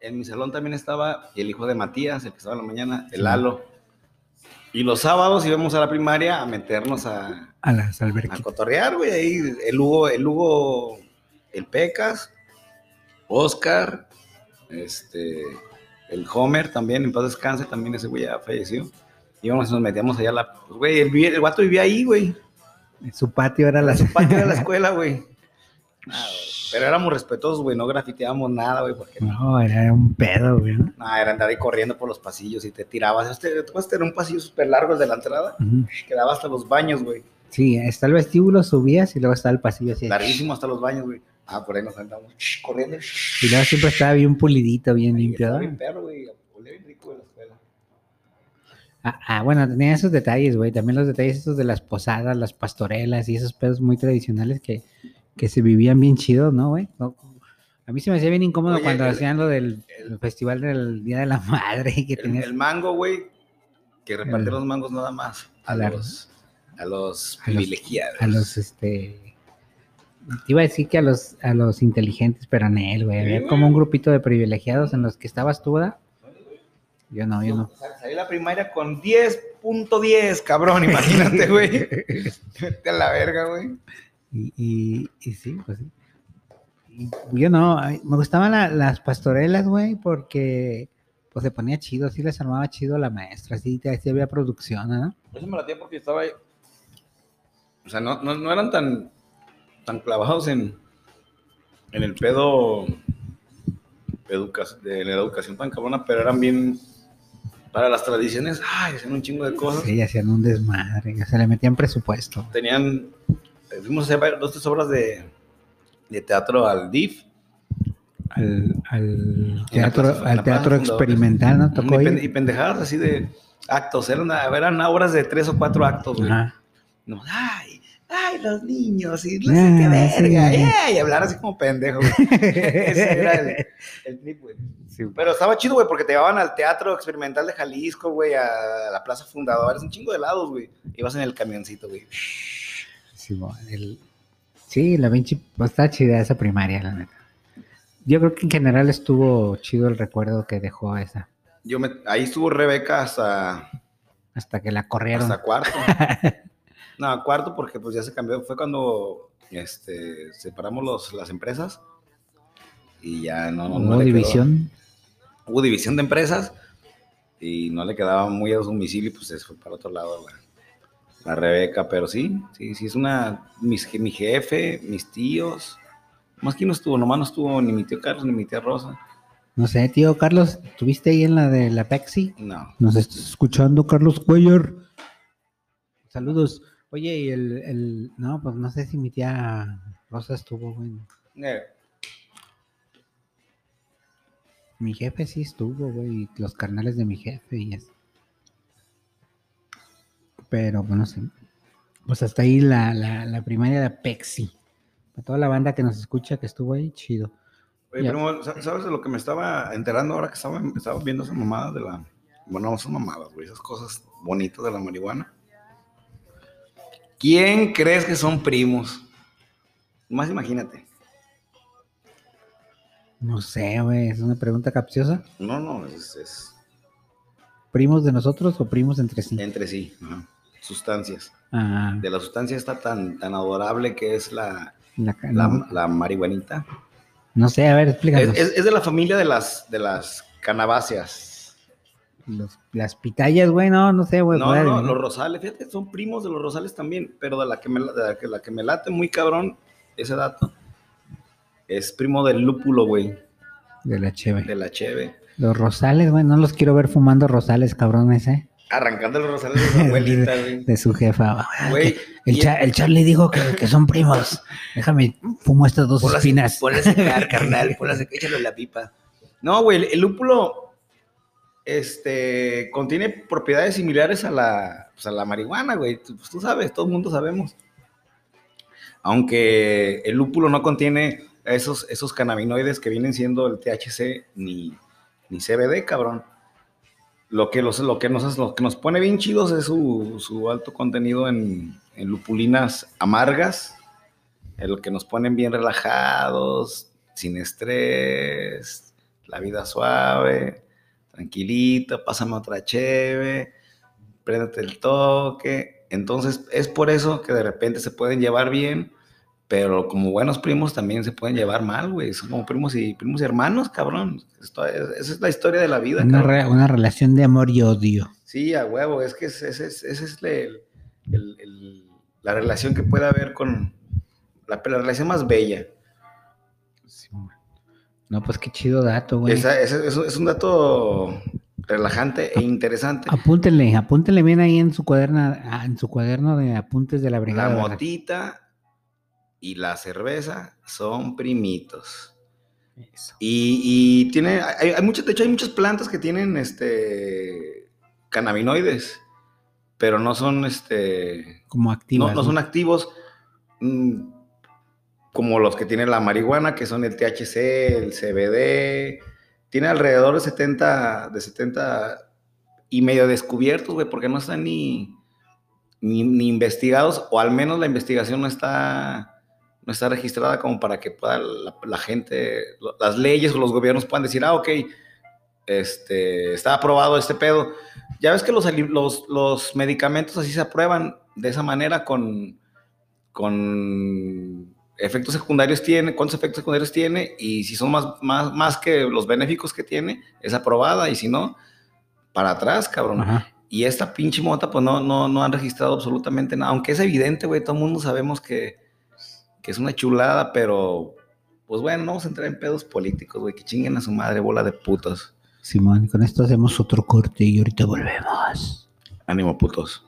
en mi salón también estaba el hijo de Matías, el que estaba en la mañana, el. Lalo. Y los sábados íbamos a la primaria a meternos a, A las a alberquitas. cotorrear, güey. Ahí el Hugo, el Hugo, el Pecas, Oscar, este, el Homer también, en paz descanse, también ese güey ya falleció. Íbamos y nos metíamos allá a la. Pues, güey, el, el guato vivía ahí, güey. Su patio era la... Su patio de la escuela, güey. Ah, güey. Pero éramos respetuosos, güey, no grafiteábamos nada, güey, porque No, era un pedo, güey. ¿no? no, era andar ahí corriendo por los pasillos y te tirabas. Este, tú puedes tener un pasillo súper largo el de la entrada, que daba hasta los baños, güey. Sí, está el vestíbulo, subías y luego está el pasillo así. Larguísimo hasta los baños, güey. Ah, por ahí nos andamos corriendo. Y luego siempre estaba bien pulidito, bien limpio. Bien perro, güey. Bien rico de la escuela. Ah, ah, bueno, tenía esos detalles, güey. También los detalles estos de las posadas, las pastorelas y esos pedos muy tradicionales que, que se vivían bien chidos, ¿no, güey? A mí se me hacía bien incómodo Oye, cuando el- hacían lo del el festival del Día de la Madre que El, tenías el mango, güey, que repartía El- los mangos nada más. A la- los, a los a los- privilegiados. a los, este... Te iba a decir que a los, a los inteligentes, pero en él, güey. Había como un grupito de privilegiados en los que estabas tú, ¿verdad? Yo no, yo no. Sal- Salí la primaria con 10.10, cabrón, imagínate, güey. Vete a la verga, güey. Y, y, y sí, pues sí. Y yo no, me gustaban la- las pastorelas, güey, porque pues se ponía chido, sí les armaba chido la maestra, sí, había producción, ¿no? Eso me latía porque estaba ahí. O sea, no, no, no eran tan, tan clavados en, en el pedo educa- de la educación tan cabrona, pero eran bien para las tradiciones. Ay, hacían un chingo de cosas. Sí, hacían un desmadre, se le metían presupuesto. Tenían. Eh, Fuimos a hacer dos, tres obras de, de teatro al DIF. Al, teatro, plaza- al teatro experimental, ¿no? Y, Tocó ir. y pendejadas así de actos. Eran, eran obras de tres o cuatro actos, güey. No, ay, ay, los niños, y Ah, qué sí. verga, y hablar así como pendejo, güey. Ese era el, el trip, güey. Sí, Pero estaba chido, güey, porque te llevaban al Teatro Experimental de Jalisco, güey, a la Plaza Fundadores, un chingo de lados, güey. Ibas en el camioncito, güey. Sí, bueno, el- sí, la pinche, pues está chida esa primaria, la neta. Yo creo que en general estuvo chido el recuerdo que dejó esa, Yo me, ahí estuvo Rebeca hasta, hasta que la corrieron. hasta cuarto. No, cuarto porque pues ya se cambió. Fue cuando este, separamos los, las empresas y ya no, no, no Hubo quedó- división. hubo división de empresas y no le quedaba muy a su domicilio y pues se fue para otro lado la, la Rebeca, pero sí, sí, sí es una, mis, mi jefe, mis tíos, más que no estuvo, nomás no estuvo ni mi tío Carlos ni mi tía Rosa, No sé, tío Carlos, ¿tuviste ahí en la de la Pepsi? no, Nos estás escuchando, Carlos Cuellar. Saludos. Oye, y el, el, no, pues no sé si mi tía Rosa estuvo, güey. Eh, Mi jefe sí estuvo, güey, los carnales de mi jefe y eso. Pero, pues no sé. Pues hasta ahí la, la, la primaria de Pepsi. Para toda la banda que nos escucha que estuvo ahí, chido. Oye, primo, ¿sa- ¿sabes de lo que me estaba enterando ahora que estaba, estaba viendo esa mamada de la, bueno, no son mamadas, güey, esas cosas bonitas de la marihuana? ¿Quién crees que son primos? Más imagínate. No sé, güey, es una pregunta capciosa. No, no, es, es ¿Primos de nosotros o primos entre sí? entre sí, ajá, sustancias. Ah, De la sustancia esta tan, tan adorable que es la, la- la, marihuanita. no sé, a ver, explícanos. es- es de la familia de las, de las canabáceas. Los- las pitayas, güey, no, no sé, güey. No, no, los rosales, fíjate, son primos de los rosales también, pero de la que me, de la que, la que me late muy cabrón, ese dato, es primo del lúpulo, güey, de la cheve. de la cheve. Los rosales, güey, no los quiero ver fumando rosales, cabrones, ¿eh? Arrancando los rosales de su abuelita, güey. De su jefa. Güey, El, Cha- el Charlie dijo que, que son primos. Déjame, fumo estas dos Ponlas- espinas. ponlas a secar, carnal, ponlas a secar, échalo en la pipa. No, güey, el, el lúpulo este, contiene propiedades similares a la, pues, a la marihuana, güey. Tú- Pues tú sabes, todo el mundo sabemos. Aunque el lúpulo no contiene esos, esos cannabinoides que vienen siendo el THC ni, ni CBD, cabrón. Lo que, los, lo, que nos, lo que nos pone bien chidos es su, su alto contenido en, lupulinas amargas, en lo que nos ponen bien relajados, sin estrés, la vida suave, tranquilito, pásame otra cheve, préndete el toque. Entonces es por eso que de repente se pueden llevar bien, pero como buenos primos también se pueden llevar mal, güey. Son como primos y primos y hermanos, cabrón. Esto es- esa es la historia de la vida, Una, re- una relación de amor y odio. Sí, a huevo, es que esa es, es, es el- el- el- la relación que puede haber con la, la relación más bella. Sí. No, pues qué chido dato, güey. Esa- es un dato relajante e interesante. Apúntenle, apúntenle bien ahí en su cuaderno, ah, en su cuaderno de apuntes de la La brigada. ¿verdad? motita y la cerveza son primitos. Eso. Y, y tiene, hay, hay muchas, de hecho hay muchas plantas que tienen este cannabinoides, pero no son este Como activas. no, no son activos mm, como los que tiene la marihuana, que son el THC, el CBD. Tiene alrededor de 70, de 70 y medio descubiertos, güey, porque no están ni, ni, ni investigados, o al menos la investigación no está, no está registrada como para que pueda la, la gente, las leyes o los gobiernos puedan decir, ah, ok, este, está aprobado este pedo. Ya ves que los, los, los medicamentos así se aprueban de esa manera con, con efectos secundarios tiene, cuántos efectos secundarios tiene y si son más, más, más que los benéficos que tiene, es aprobada y si no, para atrás, cabrón. Ajá. Y esta pinche mota, pues no, no, no han registrado absolutamente nada, aunque es evidente, güey, todo el mundo sabemos que, que es una chulada, pero pues bueno, no vamos a entrar en pedos políticos, güey, que chinguen a su madre, bola de putos. Simón, con esto hacemos otro corte y ahorita volvemos. Ánimo, putos.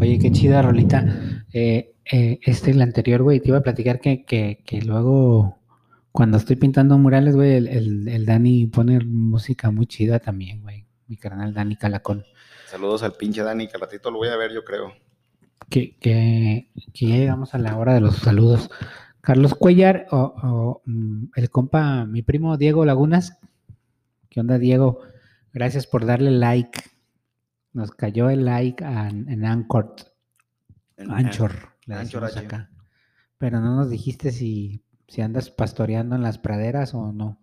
Oye, qué chida rolita. Eh, eh, este, el anterior, güey, te iba a platicar que, que, que luego, cuando estoy pintando murales, güey, el, el, el Dani pone música muy chida también, güey. Mi carnal Dani Calacón. Saludos al pinche Dani, que al ratito lo voy a ver, yo creo. Que, que, que ya llegamos a la hora de los saludos. Carlos Cuellar o, o, mm, el compa, mi primo Diego Lagunas. ¿Qué onda, Diego? Gracias por darle like. Nos cayó el like en, en Anchor. En- Anchor, le Anchor acá. Pero no nos dijiste si, si andas pastoreando en las praderas o no.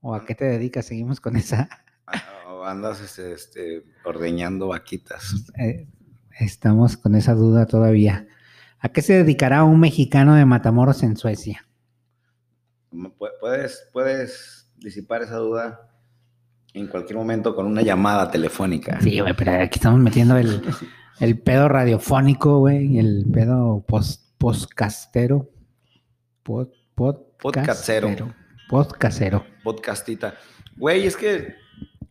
¿O a qué te dedicas? Seguimos con esa. O andas este, este, ordeñando vaquitas. eh, estamos con esa duda todavía. ¿A qué se dedicará un mexicano de Matamoros en Suecia? Pu- Puedes, puedes disipar esa duda en cualquier momento con una llamada telefónica. Sí, güey, pero aquí estamos metiendo el, el pedo radiofónico, güey, el pedo post, postcastero. Pod, Podcastero. Podcastero. Podcastita. Güey, es que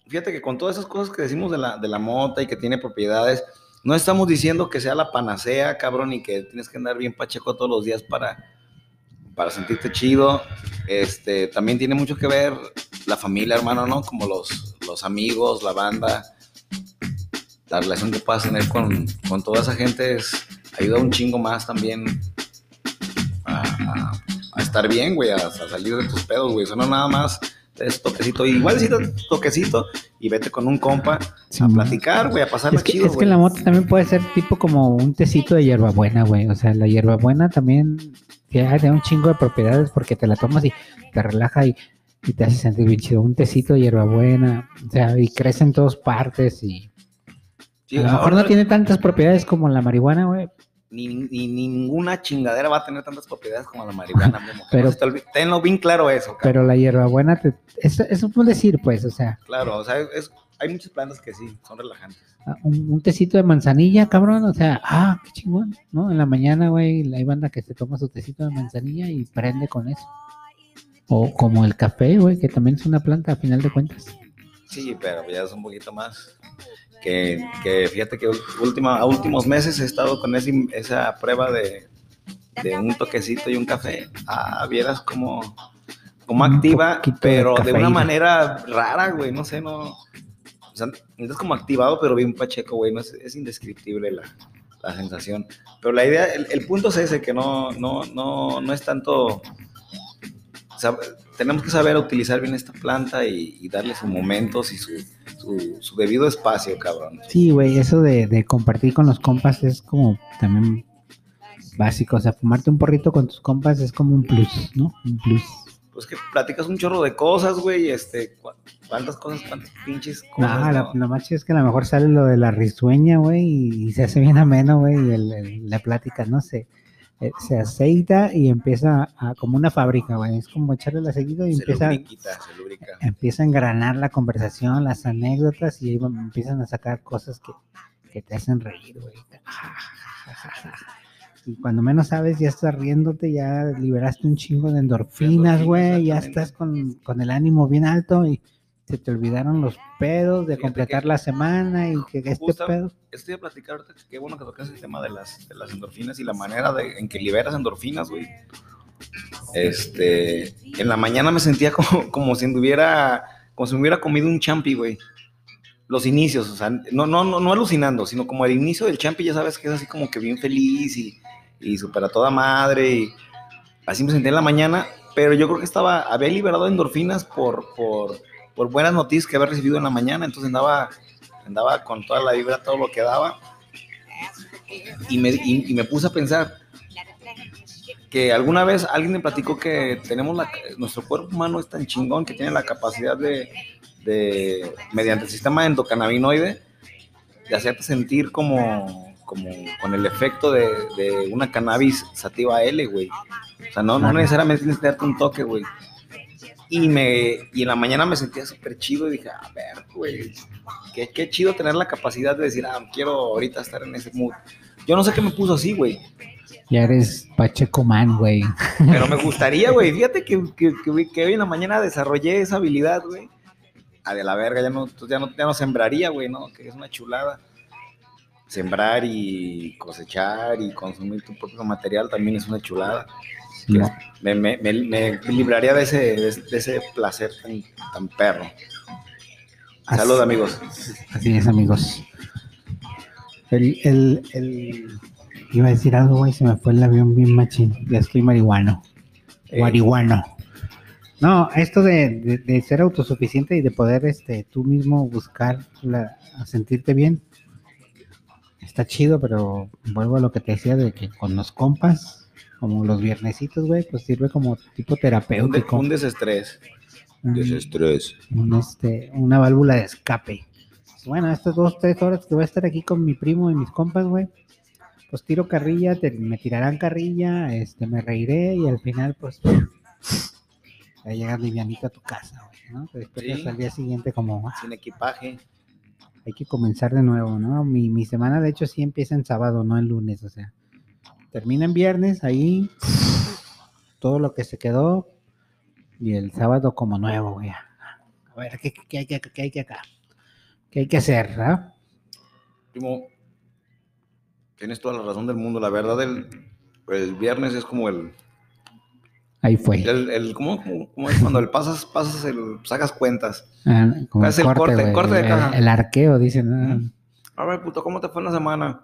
fíjate que con todas esas cosas que decimos de la, de la mota y que tiene propiedades, no estamos diciendo que sea la panacea, cabrón, y que tienes que andar bien pacheco todos los días para, para sentirte chido. Este, también tiene mucho que ver la familia, hermano, ¿no? Como los, los amigos, la banda, la relación que puedas tener con, con toda esa gente es, ayuda un chingo más también a, a- a estar bien, güey, a, a salir de tus pedos, güey. Eso no nada más es toquecito. Igual si toquecito y vete con un compa Sí, a platicar, güey, a pasarla Es que, chido, es que la moto también puede ser tipo como un tecito de hierbabuena, güey. O sea, la hierbabuena también tiene un chingo de propiedades porque te la tomas y te relaja y, y te hace sentir bien chido. Un tecito de hierbabuena, o sea, y crece en todas partes y Sí, a lo mejor no tiene tantas propiedades como la marihuana, güey. ni, ni- ninguna chingadera va a tener tantas propiedades como la marihuana, Pero- no te tenlo bien claro eso, cabrón. Pero la hierbabuena, te, eso, eso es un decir, pues, o sea, Claro, o sea, es- hay muchas plantas que sí, son relajantes. ah, un, un tecito de manzanilla, cabrón, o sea, ah, qué chingón, ¿no? En la mañana, güey, hay banda que se toma su tecito de manzanilla y prende con eso. O como el café, güey, que también es una planta a final de cuentas. Sí, pero ya es un poquito más. Que, que fíjate que última, a últimos meses he estado con ese- esa prueba de, de un toquecito y un café. Ah, vieras como, como Un activa, poquito de pero de, una manera rara, güey. No sé, no. O sea, es como activado, pero bien pacheco, güey. No es, es indescriptible la, la sensación. Pero la idea, el, el punto es ese, que no, no, no, no es tanto. O sea, tenemos que saber utilizar bien esta planta y, y darle sus momentos y su, su, su debido espacio, cabrón. Sí, güey, eso de, de compartir con los compas es como también básico. O sea, fumarte un porrito con tus compas es como un plus, ¿no? Un plus. Pues que platicas un chorro de cosas, güey, este, cu- cuántas cosas, cuántas pinches cosas. No, la, ¿no? lo más chido es que a lo mejor sale lo de la risueña, güey, y, se hace bien ameno, güey, y el- el- la plática, no sé, eh, se aceita y empieza a, como una fábrica, güey, es como echarle el aceite y se empieza, lubriquita, se lubrica. empieza a engranar la conversación, las anécdotas, y ahí empiezan a sacar cosas que, que te hacen reír, güey. Y cuando menos sabes, ya estás riéndote, ya liberaste un chingo de endorfinas, güey, ya estás con, con el ánimo bien alto y se te olvidaron los pedos de Fíjate completar que la semana y que este justo- pedo. Estoy a platicar ahorita, qué bueno que tocas el tema de las, de las endorfinas y la manera de, en que liberas endorfinas, güey. Este, en la mañana me sentía como, como si anduviera, como si me hubiera comido un champi, güey. Los inicios, o sea, no, no, no, no alucinando, sino como el inicio del champi, ya sabes que es así como que bien feliz y, y súper a toda madre y así me sentía en la mañana, pero yo creo que estaba, había liberado endorfinas por, por, por buenas noticias que había recibido en la mañana, entonces andaba, andaba con toda la vibra, todo lo que daba, y me, y, y me puse a pensar que alguna vez alguien me platicó que tenemos la, nuestro cuerpo humano es tan chingón que tiene la capacidad de, de mediante el sistema endocannabinoide, de hacerte sentir como, como con el efecto de, de una cannabis sativa L, güey. O sea, no, no necesariamente tienes que darte un toque, güey. Y, me, y en la mañana me sentía súper chido y dije, a ver, güey, qué, qué chido tener la capacidad de decir, ah, quiero ahorita estar en ese mood. Yo no sé qué me puso así, güey. Ya eres Pacheco Man, güey. Pero me gustaría, güey. Fíjate que, que, que- que hoy en la mañana desarrollé esa habilidad, güey. A de la verga, ya no, pues ya no, ya no sembraría, güey, ¿no? Que es una chulada. Sembrar y cosechar y consumir tu propio material también es una chulada. Me, me, me, me libraría de ese, de, de ese placer tan, tan perro. Así- Salud, amigos. Así es, amigos. El, el, el- Iba a decir algo, güey, se me fue el avión bien machín. Ya estoy marihuano. Eh, Marihuano. No, esto de, de- de ser autosuficiente y de poder este, tú mismo buscar la, a sentirte bien, está chido, pero vuelvo a lo que te decía de que con los compas, como los viernesitos, güey, pues sirve como tipo un, de- terapéutico. un desestrés. un- Desestrés. un, este, una válvula de escape. Bueno, estas dos, tres horas que voy a estar aquí con mi primo y mis compas, güey, pues tiro carrilla, te- me tirarán carrilla, este, me reiré y al final, pues, va a llegar livianito a tu casa, güey, ¿no? Te despiertas Sí. al día siguiente como, ah, Sin equipaje. hay que comenzar de nuevo, ¿no? Mi, mi semana, de hecho, sí empieza en sábado, no en lunes, o sea, termina en viernes, ahí, todo lo que se quedó, y el sábado como nuevo, güey. A ver, ¿qué, qué hay que qué hay que acá? ¿Qué hay que hacer, ah? Primo, tienes toda la razón del mundo. La verdad, el, el viernes es como el, Ahí fue. el, el- ¿cómo, cómo- cómo es cuando el pasas, pasas el, sacas cuentas? Ah, como el corte, güey, corte de el- caja. El, arqueo, dicen. ¿no? A ver, puto, ¿cómo te fue en la semana?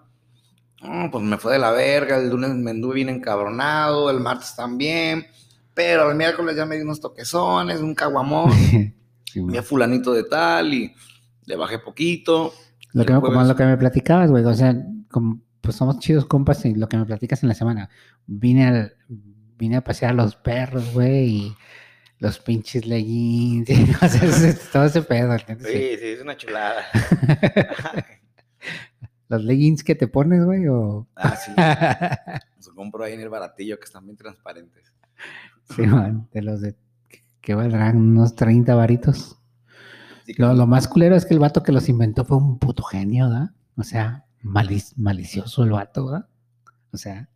"Ah, pues me fue de la verga, el lunes me anduve bien encabronado, el martes también, pero el miércoles ya me di unos toquezones, un caguamón, Sí, güey. vi a fulanito de tal y le bajé poquito. Lo que, me- como lo que me platicabas, güey, o sea, como, pues somos chidos compas y lo que me platicas en la semana. Vine, al, vine a pasear a los perros, güey, y los pinches leggings, y, o sea, ese- todo ese pedo. ¿entiendes? Sí, sí, es una chulada. Los leggings que te pones, güey, o... ah, sí. Los compro ahí en el baratillo que están bien transparentes. Sí, man, de los de que valdrán unos 30 varitos. Lo, lo más culero es que el vato que los inventó fue un puto genio, ¿verdad? O sea, malic- malicioso el vato, ¿verdad? O sea,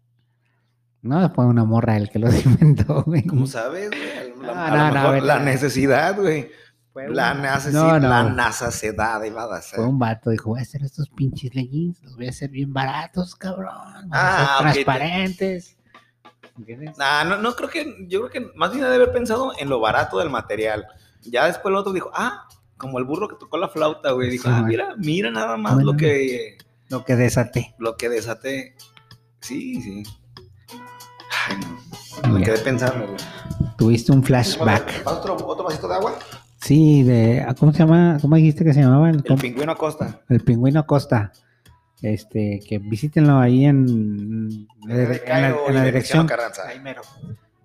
no fue una morra el que los inventó, güey. ¿Cómo sabes, güey? A, No, no, no, la necesidad, güey. Fue La un- necesidad, no, la no. necesidad iba a ser. Fue un vato, dijo, voy a hacer estos pinches leggings, los voy a hacer bien baratos, cabrón. Ah, ser ok, te- transparentes. ¿Entiendes? Nah, no, no creo que, yo creo que más bien debe haber pensado en lo barato del material. Ya después el otro dijo, ah, como el burro que tocó la flauta, güey. Dijo, Sí, ah, man. mira, mira nada más Bueno. lo que, Lo que desaté. lo que desaté. Sí, sí. Ay, no. Me quedé pensando, güey. Tuviste un flashback. ¿Vas ¿Otro, ¿Otro vasito de agua? Sí, de, ah, ¿cómo se llama? ¿Cómo dijiste que se llamaba? El, pingüino Acosta. el pingüino Costa. Este, que visítenlo ahí en, en la, en la dirección. Carranza. Ahí mero.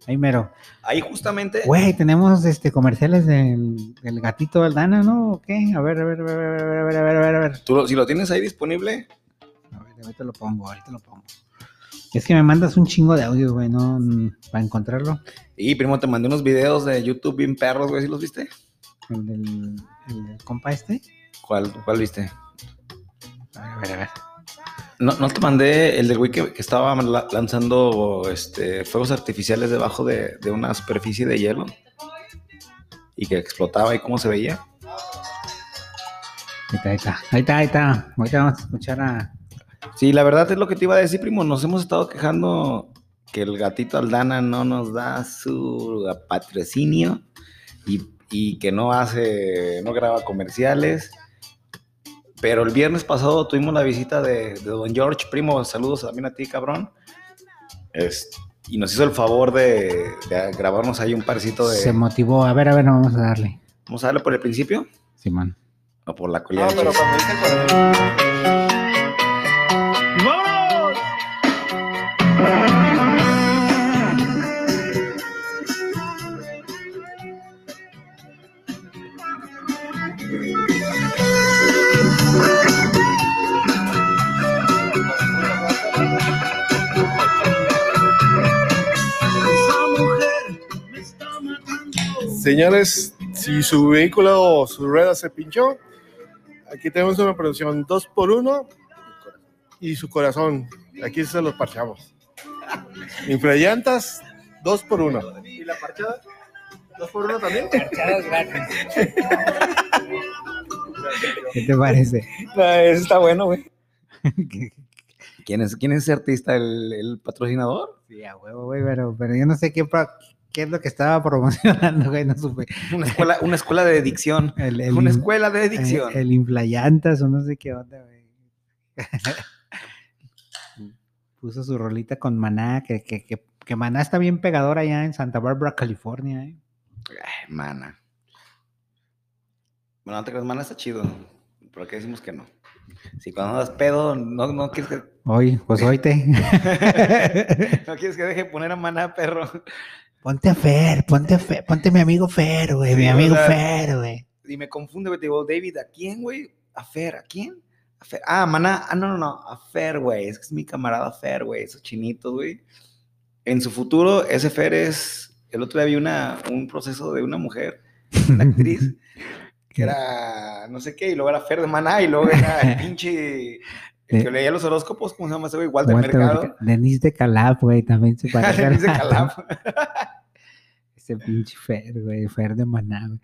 Ahí mero. Ahí justamente. Güey, tenemos este comerciales del, del gatito Aldana, ¿no? ¿O qué? A ver, a ver, a ver, a ver, a ver, a ver, a ver, a ver. tú lo- si lo tienes ahí disponible, A ver, ahorita lo pongo, ahorita lo pongo. Es que me mandas un chingo de audio, güey, ¿no? Mm, Para encontrarlo. Y primo, te mandé unos videos de YouTube bien perros, güey, ¿sí los viste? El del, el del compa este. ¿Cuál, cuál viste? A ver, a ver. No, no te mandé el del güey que, que estaba la- lanzando este, fuegos artificiales debajo de, de una superficie de hielo y que explotaba y cómo se veía. Ahí está, ahí está. Ahí está, ahí está. Ahorita vamos a escuchar a. Sí, la verdad es lo que te iba a decir, primo. Nos hemos estado quejando que el gatito Aldana no nos da su patrocinio y, y que no hace, no graba comerciales. Pero el viernes pasado tuvimos la visita de, de Don George, primo. Saludos también a ti, cabrón. Es- y nos hizo el favor de, de grabarnos ahí un parecito de. Se motivó. A ver, a ver, vamos a darle. Vamos a darle por el principio Simón. o por la colilla. de pero cuando dice Señores, si su vehículo o su rueda se pinchó, aquí tenemos una producción 2 por 1 y su corazón. Aquí se los parchamos. Infrallantas 2 por 1 ¿Y la parchada? ¿2 por 1 también? ¿Qué te parece? Ah, Ese está bueno, güey. ¿Quién es, ¿Quién es ese artista? ¿El, el patrocinador? Sí, a huevo, güey, pero, pero yo no sé qué, pro- qué es lo que estaba promocionando, güey, no supe. Una escuela, una escuela de dicción. El, el Una escuela de eh, dicción. El, inflayantas o no sé qué onda, güey. Puso su rolita con Maná, que, que, que, que Maná está bien pegador allá en Santa Barbara, California, eh. Ay, mana. Bueno, no te creas, mana está chido. ¿Por qué decimos que no? Si cuando das pedo, no, no quieres que, Hoy, pues oíte. no quieres que deje poner a maná, perro. Ponte a Fer, ponte a Fer, ponte mi amigo Fer, güey, mi Sí, amigo Fer, güey. Y me confunde, güey. te Digo, David, ¿a quién, güey? A Fer, ¿a quién? A Fer. Ah, Maná. Ah, no, no, no. A Fer, güey. Es que es mi camarada Fer, güey. Esos chinitos, güey. En su futuro, ese Fer es. El otro día vi una, un proceso de una mujer, una actriz, que era no sé qué, y luego era Fer de Maná, y luego era el pinche. El que leía los horóscopos, ¿cómo se llama ese güey? Walter Walter Mercado. Mercado. Denise de Calaf, güey, también se parece. Denise de Calaf. Ese pinche Fer, güey, Fer de Maná, güey.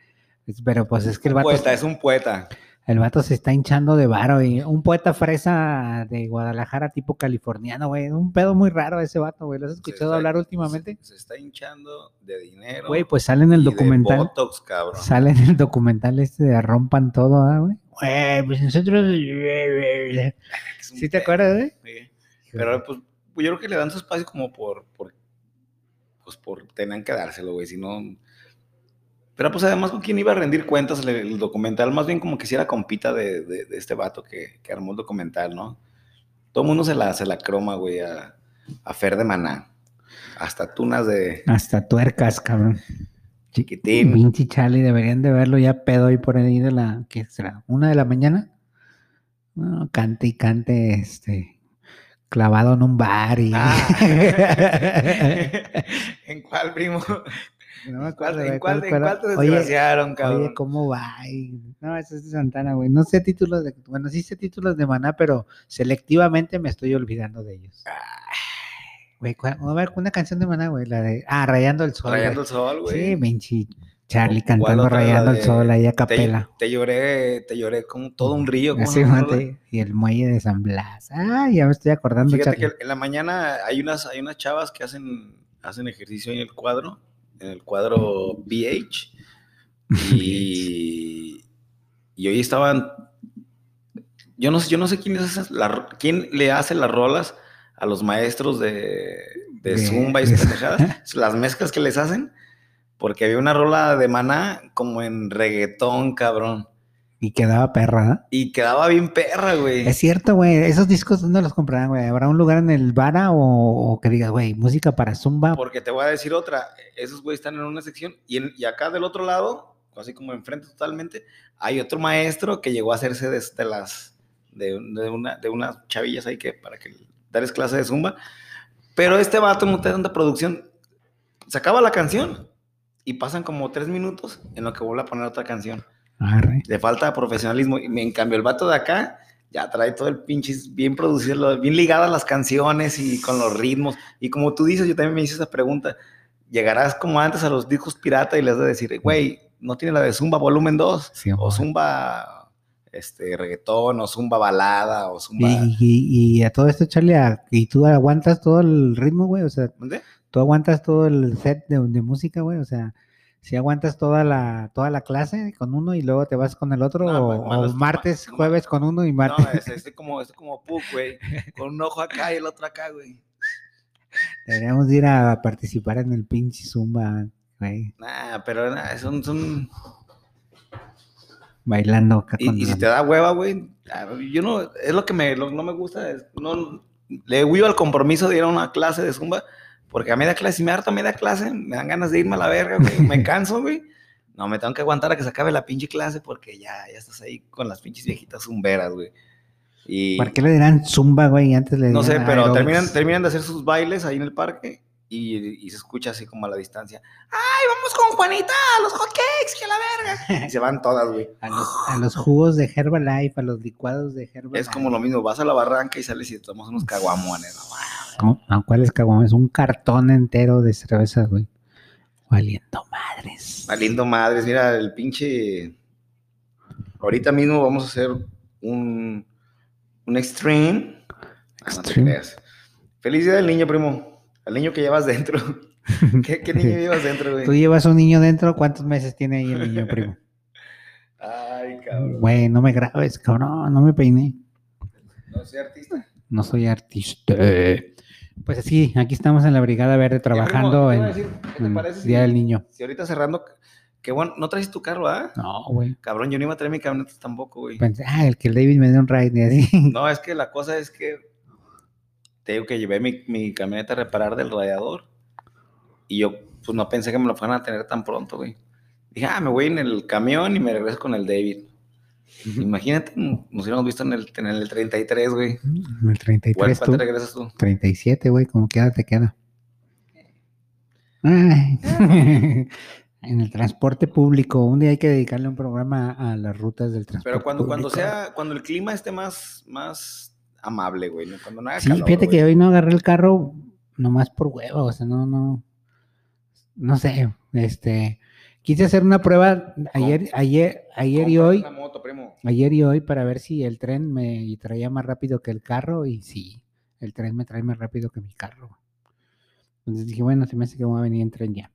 Pero pues es que el vato, poeta, es un poeta. el vato se está hinchando de varo y un poeta fresa de Guadalajara tipo californiano, güey. Un pedo muy raro ese vato, güey. ¿Lo has escuchado está- hablar últimamente? Se, se está hinchando de dinero. Güey, pues sale en el y de documental. Botox, cabrón. Sale en el documental este de Rompan Todo, ¿ah, güey. Güey, pues nosotros... ¿Sí te pedo, acuerdas, güey? sí. Pero pues yo creo que le dan su espacio como por, por pues por tenían que dárselo, güey, si no pero pues además con quién iba a rendir cuentas el, el documental, más bien como que si era compita de, de- de este vato que, que armó el documental, ¿no? Todo el mundo se la, se la croma, güey, a, a Fer de Maná. Hasta tunas de Hasta tuercas, cabrón. chiquitín. Pinche Charlie, deberían de verlo ya pedo ahí por ahí de la, ¿qué será? ¿Una de la mañana? No, cante y cante, este, clavado en un bar y... Ah. ¿En cuál, primo? no me ¿En cuál, acuerdo, en cuál- en pero- cuál te oye, desgraciaron, cabrón? Oye, ¿cómo va? Y- No, eso es de Santana, güey. No sé títulos de, bueno, sí sé títulos de Maná, pero selectivamente me estoy olvidando de ellos. Güey, ¿cuál- a ver, una canción de Maná, güey, la de, ah, Rayando el Sol. Rayando el sol, güey. Sí, pinche Charlie ¿Cuál cantando Rayando el Sol ahí a capela. te lloré, te lloré como todo un río. ¿cómo Así, mate, y el muelle de San Blas. Ah, ya me estoy acordando, Fíjate Charlie. que en la mañana hay unas, hay unas chavas que hacen, hacen ejercicio en el cuadro, en el cuadro BH. Y, y hoy estaban. Yo no sé, yo no sé quién, la- le hace las rolas a los maestros de, de De- Zumba y pendejadas, las mezclas que les hacen, porque había una rola de maná como en reggaetón, cabrón. Y quedaba perra, ¿ah? Y quedaba bien perra, güey. Es cierto, güey. Esos discos, ¿dónde los comprarán, güey? ¿Habrá un lugar en el Vara o, o que digas, güey, música para Zumba? Porque te voy a decir otra, esos güeyes están en una sección y, en- y acá del otro lado, así como enfrente totalmente, hay otro maestro que llegó a hacerse de, de las de, de una, de unas chavillas ahí que para que darles clase de zumba. Pero este vato no te tanta producción. Se acaba la canción y pasan como tres minutos en lo que vuelve a poner otra canción. Arre. Le falta profesionalismo. Y en cambio, el vato de acá ya trae todo el pinche bien producido, bien ligadas las canciones y con los ritmos. Y como tú dices, yo también me hice esa pregunta. Llegarás como antes a los discos pirata y les vas a decir, güey, no tiene la de Zumba volumen 2, Sí, o. Zumba este, reggaetón, o Zumba balada, o Zumba. Y, y- y a todo esto, Charlie, a- ¿y tú aguantas todo el ritmo, güey? O sea, ¿Dónde? ¿Tú aguantas todo el set de, de música, güey? O sea, si aguantas toda la, toda la clase con uno y luego te vas con el otro, No, o, malas- martes, ma- jueves con uno y martes. No, es, es como, es como Puck, güey. Con un ojo acá y el otro acá, güey. Deberíamos ir a participar en el pinche Zumba, güey, Nah, pero nah, son, son, bailando acá Y, con y si te da hueva, güey, ah, yo no, es lo que me, lo- no me gusta, es- no, le huyo al compromiso de ir a una clase de zumba, porque a media clase, si me harta media clase, me dan ganas de irme a la verga, güey, me canso, güey. No, me tengo que aguantar a que se acabe la pinche clase porque ya, ya estás ahí con las pinches viejitas zumberas, güey. Y ¿Por qué le dirán Zumba, güey? Antes le no sé, pero aerobics? terminan, terminan de hacer sus bailes ahí en el parque y, y se escucha así como a la distancia. ¡Ay, vamos con Juanita a los hotcakes, que la verga! Y se van todas, güey. A los, a los jugos de Herbalife, a los licuados de Herbalife. Es como lo mismo, vas a la barranca y sales y te tomas unos caguamones. ¿no? No, no, ¿cuál es caguama? Es un cartón entero de cerveza, güey. Valiendo madres. Valiendo madres, mira, el pinche. Ahorita mismo vamos a hacer un, un extreme. No Extreme. creas. Feliz día del niño, primo. Al niño que llevas dentro. ¿Qué, qué niño llevas dentro, Tú güey? llevas un niño dentro, ¿cuántos meses tiene ahí el niño, primo? Ay, cabrón. Güey, no me grabes, cabrón, no me peiné. No soy artista. No soy artista. Pues así, aquí estamos en la Brigada Verde trabajando ¿qué te iba en, a decir? ¿Qué te en parece si- Día del Niño. Si ahorita cerrando, que bueno, no traes tu carro, ¿ah? No, güey. Cabrón, yo no iba a traer mi camioneta tampoco, güey. Pensé, ah, el que el David me dio un ride y así. No, es que la cosa es que te digo que llevé mi, mi camioneta a reparar del radiador y yo pues no pensé que me lo fueran a tener tan pronto, güey. Dije, ah, me voy en el camión y me regreso con el David. Imagínate, nos hubiéramos visto en el, en el 33, güey. En el 33 ¿Cuál, te regresas tú? 37, güey, como queda te queda. Ay. en el transporte público, un día hay que dedicarle un programa a las rutas del transporte Pero cuando, cuando público. sea, cuando el clima esté más, más amable, güey, ¿no? cuando no haga Sí, calor, fíjate güey. que hoy no agarré el carro nomás por huevo, o sea, no, no, no sé, este, quise hacer una prueba ayer, ayer, ayer y hoy, moto, ayer y hoy para ver si el tren me traía más rápido que el carro y sí, el tren me trae más rápido que mi carro. Entonces dije, bueno, se me hace que voy a venir en tren ya.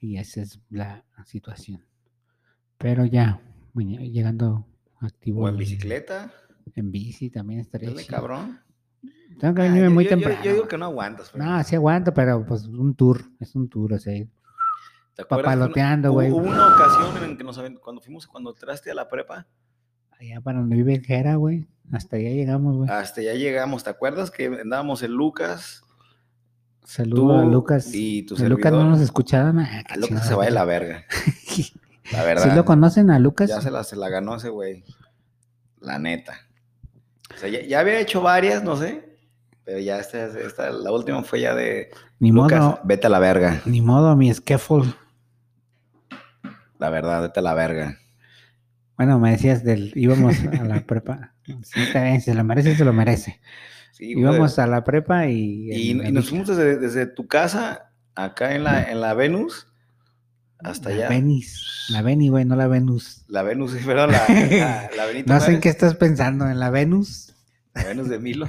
Y esa es la situación. Pero ya, bueno, llegando activo. O en bicicleta, En bici también estaría dale, cabrón. Tengo que Ah, venirme muy yo- temprano. Yo, digo que no aguantas. No, sí aguanto, pero pues un tour, es un tour, o sea, ¿Te acuerdas que una- papaloteando, güey. Hubo una ocasión en que nos cuando fuimos, cuando entraste a la prepa, allá para donde vive el Jera, güey, hasta allá llegamos, güey. hasta ya llegamos. ¿Te acuerdas que andábamos en Lucas? Saludo a Lucas. y tu A Lucas no nos escuchaban. Ah, A Lucas chingada, se va de la verga. La verdad. ¿Sí lo conocen a Lucas? Ya se la, se la ganó ese güey. La neta. O sea, ya, ya había hecho varias, no sé. Pero ya esta, esta, la última fue ya de Ni Lucas, modo, vete a la verga. ni modo, mi scaffold. La verdad, vete a la verga. Bueno, me decías del, íbamos a la prepa. Sí, está bien, si se lo merece, se lo merece. Sí, íbamos a la prepa y... y, nos fuimos desde, desde tu casa, acá en la, en la Venus, hasta la allá. Venis, la Veni, güey, no la Venus. La Venus, sí, perdón, la, la, la No sé en qué estás pensando, en la Venus. la Venus de Milo.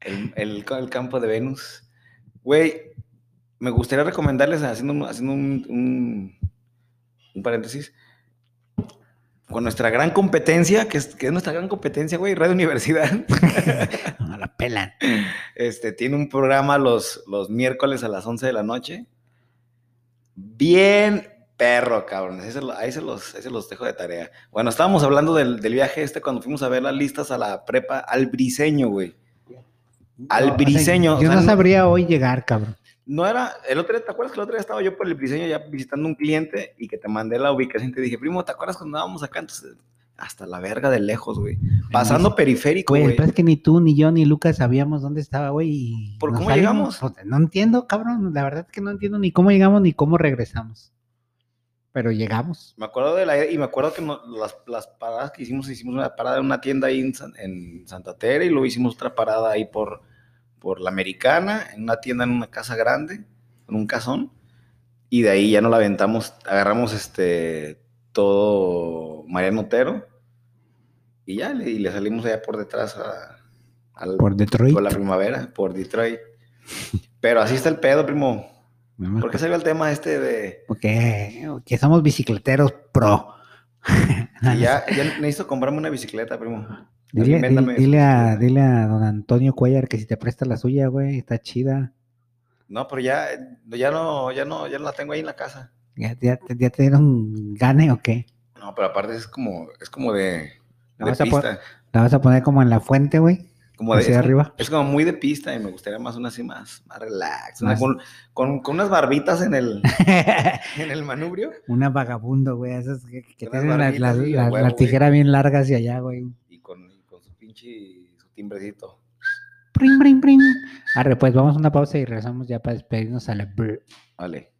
El, el, el campo de Venus. Güey, me gustaría recomendarles, haciendo, haciendo un, un, un paréntesis, con nuestra gran competencia, que es, que es nuestra gran competencia, güey, Radio Universidad, No la pelan. este, tiene un programa los, los miércoles a las 11 de la noche. Bien perro, cabrón. Ahí se, lo- ahí se los, ahí se los dejo de tarea. Bueno, estábamos hablando del, del viaje este cuando fuimos a ver las listas a la prepa al briseño, güey. Al No, o sea, briseño. o yo sea, no no- sabría hoy llegar, cabrón. No era, el otro día, ¿te acuerdas que el otro día estaba yo por el briseño ya visitando un cliente y que te mandé la ubicación y te dije, primo, ¿te acuerdas cuando andábamos acá? Entonces, hasta la verga de lejos, güey. Pasando periférico, Güey, es que ni tú, ni yo, ni Lucas sabíamos dónde estaba, güey. ¿Por cómo salimos. llegamos? No entiendo, cabrón. La verdad es que no entiendo ni cómo llegamos ni cómo regresamos. Pero llegamos. Me acuerdo de la y me acuerdo que no- las, las paradas que hicimos, hicimos una parada en una tienda ahí en Santa Tere y luego hicimos otra parada ahí por, por la Americana, en una tienda en una casa grande, en un casón, y de ahí ya no la aventamos, agarramos este todo Mariano Otero y ya le, y le salimos allá por detrás a, al- Por Detroit. por la primavera, por Detroit. Pero así está el pedo, primo. ¿Por qué salió el tema este de Porque que somos bicicleteros pro. ya, ya necesito comprarme una bicicleta, primo? Dile, dile- dile a, dile a don Antonio Cuellar que si te presta la suya, güey, está chida. No, pero ya, ya no, ya no, ya no la tengo ahí en la casa. ¿Ya, ya, te- ya te dieron gane o qué? No, pero aparte es como, es como de, La de vas a pista. ¿La vas a poner como en la fuente, güey? Como de, hacia es, arriba. es como muy de pista y me gustaría más una así más, más relax. una con, con, con unas barbitas en el, en el manubrio Una vagabundo, güey. Esas que, que tienen la, la- a tijera bien larga hacia allá, güey. y con, y con su pinche, su timbrecito. Pring, pring, pring. Arre, pues vamos a una pausa y regresamos ya para despedirnos a la. Vale.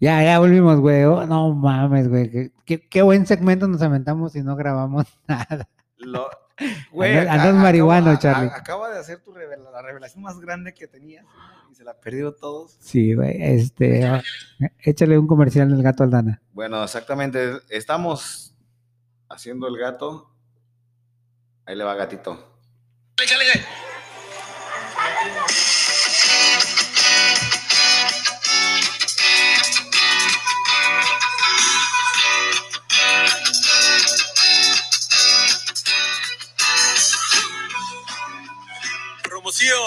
Ya, ya volvimos, güey. Oh, no mames, güey. Qué, qué- qué buen segmento nos aventamos y no grabamos nada. Lo, Andas- a- andas a- marihuano, Charlie. acaba de hacer tu revela- la revelación más grande que tenías y se la perdieron todos. Sí, güey. Este, ah, échale un comercial del gato Aldana. Bueno, exactamente. Estamos haciendo el gato. Ahí le va gatito.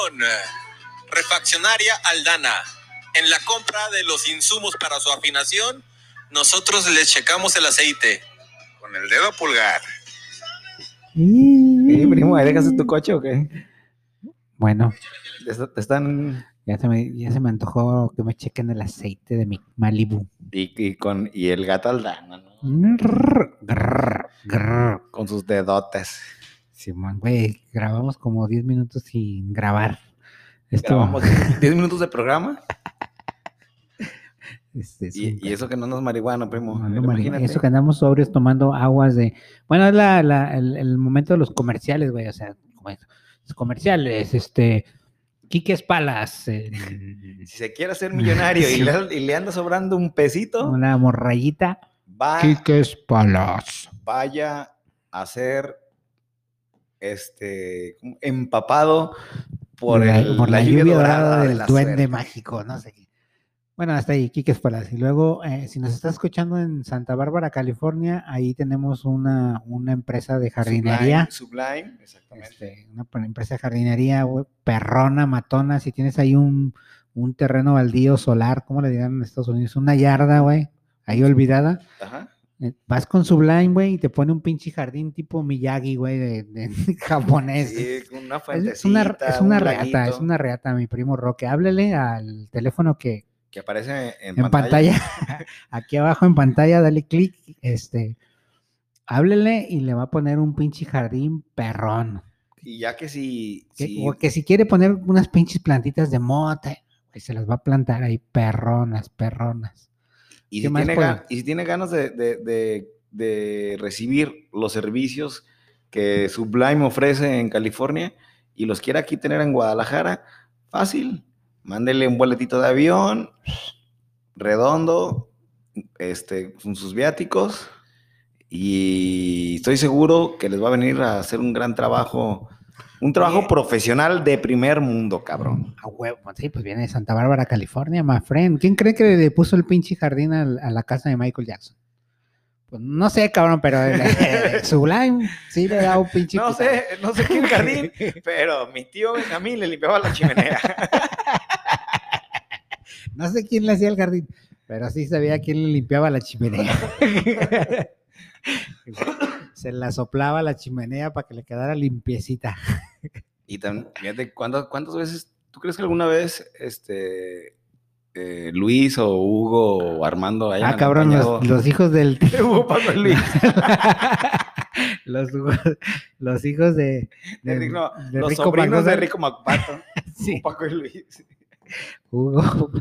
Promoción. Refaccionaria Aldana. En la compra de los insumos para su afinación, nosotros les checamos el aceite. Con el dedo pulgar. ¿Qué, primo? ¿Ahí dejaste tu coche o qué? Bueno, te están. ya se, me, ya se me antojó que me chequen el aceite de mi Malibu. Y, y con, y el gato Aldana, ¿no? Grrr, grrr, grrr. Con sus dedotes. Simón, güey, grabamos como 10 minutos sin grabar. Esto, Grabamos 10 minutos de programa. este, es Y, un- y eso que no nos marihuana, primo. No, imagínate. Eso que andamos sobrios tomando aguas de. Bueno, es la, la- el, el momento de los comerciales, güey. O sea, los comerciales, este. Quiques Palas. eh, Si se quiere hacer millonario y, le, y le anda sobrando un pesito, una morrayita. va, Quiques Palas. vaya a ser este empapado por, la, el- por la, lluvia, dorada, de del la duende suerte. mágico, no sé. Bueno, hasta ahí, Quiques Palas. Y luego, eh, si nos está escuchando en Santa Bárbara, California, ahí tenemos una, una empresa de jardinería. Sublime, Sublime, exactamente. Este, una empresa de jardinería, güey, perrona, matona. Si tienes ahí un, un terreno baldío solar, ¿cómo le dirán en Estados Unidos? Una yarda, güey, ahí olvidada. Ajá. Eh, Vas con Sublime, güey, y te pone un pinche jardín tipo Miyagi, güey, de, de japonés. Sí, con una Es- una, es un una reata, es una reata, mi primo Roque. Háblele al teléfono que que aparece en, en pantalla, aquí abajo en pantalla, dale clic, este, háblele y le va a poner un pinche jardín perrón. Y ya que si, Que, si- o que si quiere poner unas pinches plantitas de mota, güey, se las va a plantar ahí, perronas, perronas. Y, ¿qué si tiene, puede? ga- y si tiene ganas de, de- de- de recibir los servicios que Sublime ofrece en California y los quiere aquí tener en Guadalajara, fácil. Mándele un boletito de avión, redondo, este, con sus viáticos, y estoy seguro que les va a venir a hacer un gran trabajo, un trabajo Oye. profesional de primer mundo, cabrón. A huevo, sí, pues viene de Santa Bárbara, California, my friend. ¿Quién cree que le puso el pinche jardín a, la casa de Michael Jackson? Pues no sé, cabrón, pero Sublime sí le da un pinche. No sé, no sé quién jardín, pero mi tío Benjamín le limpiaba la chimenea. No sé quién le hacía el jardín, pero sí sabía quién le limpiaba la chimenea. Se la soplaba la chimenea para que le quedara limpiecita. Y también, fíjate, ¿cuántas, cuántas veces, tú crees que alguna vez, este, eh, Luis o Hugo o Armando hayan Ah, cabrón, los, los hijos del. Hugo, Paco y Luis. los, los hijos de. De de- no, de los Rico sobrinos de. Rico Macpato. Sí, Paco y Luis. Hugo,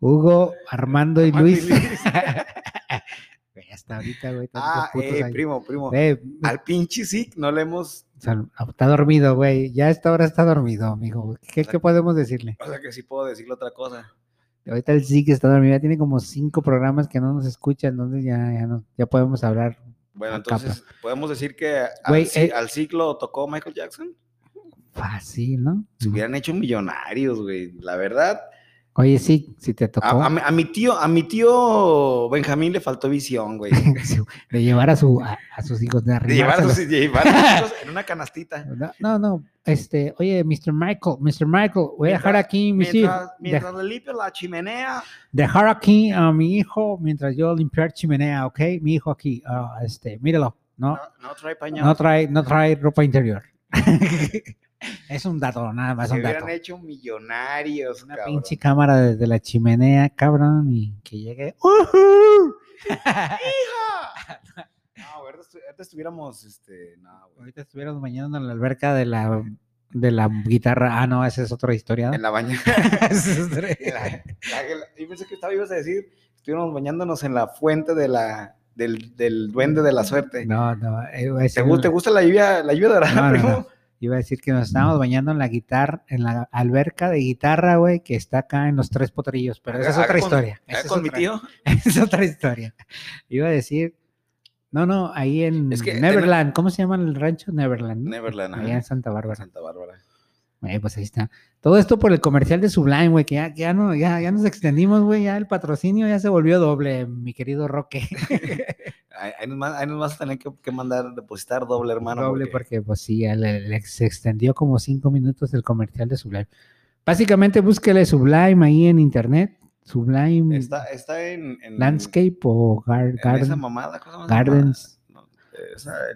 Hugo, Armando y Armando y Luis. Hasta ahorita, güey. Ah, eh, primo, primo. Al pinche sí no le hemos, está dormido, güey. Ya a esta hora está dormido, amigo. ¿Qué, qué podemos decirle? o sea que sí puedo decirle otra cosa. Ahorita el sí que está dormido. Ya tiene como cinco programas que no nos escucha, entonces ya, ya, no, ya podemos hablar. Bueno, entonces, ¿podemos decir que al, Güey, eh. al ciclo tocó Michael Jackson? Fácil, ¿no? Se hubieran hecho millonarios, güey. La verdad, Oye, sí, si te tocó A, a mi- a mi tío, a mi tío Benjamín le faltó visión, güey. de llevar a, su, a, a sus hijos de De llevar a sus- de llevar a sus hijos en una canastita. No, no, no, este, oye, Mr. Michael, Mr. Michael, voy a dejar Mientras- aquí mis hijos, Mientras, mientras le limpio la chimenea, dejar aquí a mi hijo mientras yo limpiar chimenea, ¿ok? Mi hijo aquí, ah, este, míralo, no, no, no trae pañal. no trae, no trae ropa interior. es un dato, nada más Se un dato. hubieran hecho millonarios, Una cabrón. pinche cámara desde la chimenea, cabrón, y que llegue. ¡Uhú! No, güey, ahorita estu- ahorita estuviéramos, este, no, güey. Ahorita estuviéramos bañando en la alberca de la De la guitarra. Ah, no, esa es otra historia. ¿no? En la bañera. Yo pensé que estaba ibas a decir, estuvimos bañándonos en la fuente de la, del, del duende de la suerte. No, no. eh, ¿Te, gusta, ¿Te gusta la lluvia, la lluvia dorada, No, no, primo? no. Iba a decir que nos estábamos bañando en la guitarra, en la alberca de guitarra, güey, que está acá en los tres potrillos, pero esa es otra con- historia. esa es con mi tío. es otra historia. Iba a decir, no, no, ahí en Es que Neverland, ¿cómo se llama el rancho? Neverland. Neverland. Allá en Santa Bárbara. Santa Bárbara. Eh, pues ahí está. Todo esto por el comercial de Sublime, güey, que ya, ya no, ya, ya nos extendimos, güey, ya el patrocinio ya se volvió doble, mi querido Roque. Ahí, nos, vas a tener que, que mandar depositar doble, hermano. doble porque- porque, pues sí, ya le- le- se extendió como cinco minutos el comercial de Sublime. Básicamente búsquele Sublime ahí en internet, Sublime Está, está en, en- Landscape o gar- en Garden. esa mamada. ¿cómo se llama esa Gardens. mamada?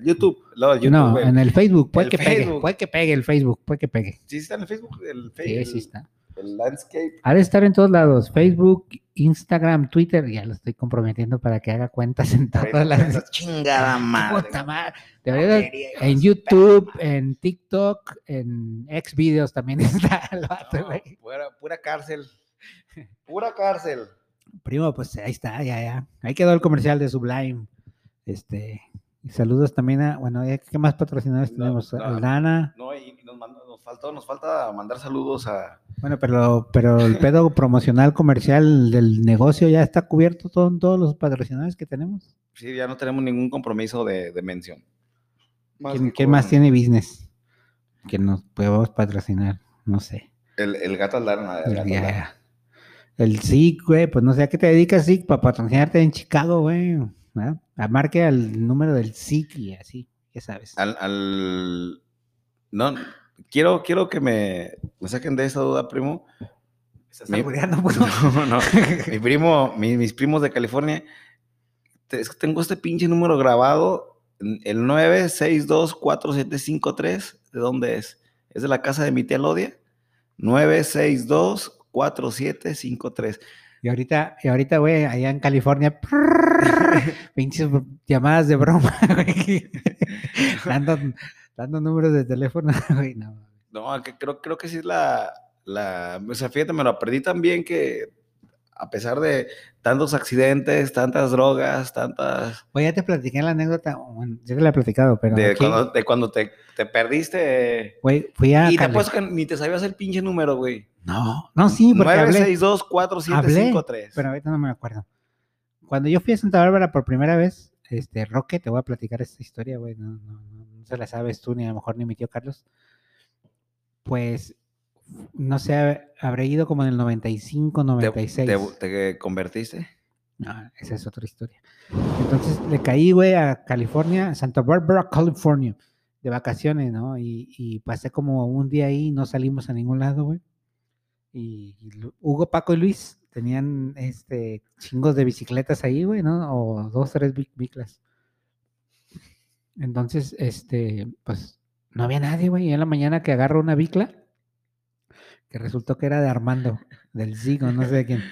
YouTube. No, YouTube, en el Facebook, puede El que pegue, puede que pegue el Facebook, puede que pegue. Sí está en el Facebook. El, Sí, Facebook, sí está. El landscape. Ha de estar en todos lados, Facebook, Instagram, Twitter, ya lo estoy comprometiendo para que haga cuentas en todas las... Chingada madre. De- hijos en YouTube, en TikTok, en Xvideos también está el vato, No, pura, pura cárcel. Pura cárcel. Primo, pues ahí está, ya, ya. Ahí quedó el comercial de Sublime. Este, y saludos también a, bueno, ya, ¿qué más patrocinadores No, tenemos? no. Aldana. No, y nos, manda- nos, faltó, nos falta mandar saludos a. Bueno, pero, pero el pedo promocional comercial del negocio ya está cubierto con todos los patrocinadores que tenemos. Sí, ya no tenemos ningún compromiso de, de mención. ¿Quién, quién más tiene business? Que nos podemos patrocinar, no sé. El, el gato Aldana. el gato. El SIC, güey, pues no sé a qué te dedicas, SIC, para patrocinarte en Chicago, güey. ¿Verdad? A marque al número del y así, ya sabes. Al, al- No, quiero, quiero que me, me saquen de esa duda, primo. ¿Estás mi- pues? No, no. Mi primo, mi- mis primos de California, te- es que tengo este pinche número grabado, el 9624753, ¿de dónde es? Es de la casa de mi tía Lodia. 9624753. Y ahorita, y ahorita, güey, allá en California, pinches llamadas de broma, güey. dando, dando números de teléfono, güey, no. No, que creo, creo que sí es la, la. O sea, fíjate, me lo aprendí también que a pesar de tantos accidentes, tantas drogas, tantas. Oye, ya te platiqué la anécdota, bueno, ya te la he platicado, pero De aquí, cuando, de cuando te, te perdiste. güey, fui a Y te Cali- apuesto que ni te sabías el pinche número, güey. No, no, sí, porque hablé. 9624753. pero ahorita no me acuerdo. Cuando yo fui a Santa Bárbara por primera vez, este, Roque, te voy a platicar esta historia, güey, no, no, no, no se la sabes tú, ni a lo mejor ni mi tío Carlos. Pues, no sé, habré ido como en el 95, ¿Te, 96. te, te convertiste? No, esa es otra historia. Entonces le caí, güey, a California, Santa Barbara, California, de vacaciones, ¿no? Y, y pasé como un día ahí no salimos a ningún lado, güey. Y, Hugo, Paco y Luis tenían este chingos de bicicletas ahí, güey, ¿no? O dos, tres bic- biclas. Entonces, este, pues no había nadie, güey. Y en la mañana que agarro una bicla, que resultó que era de Armando, del Zigo, no sé de quién.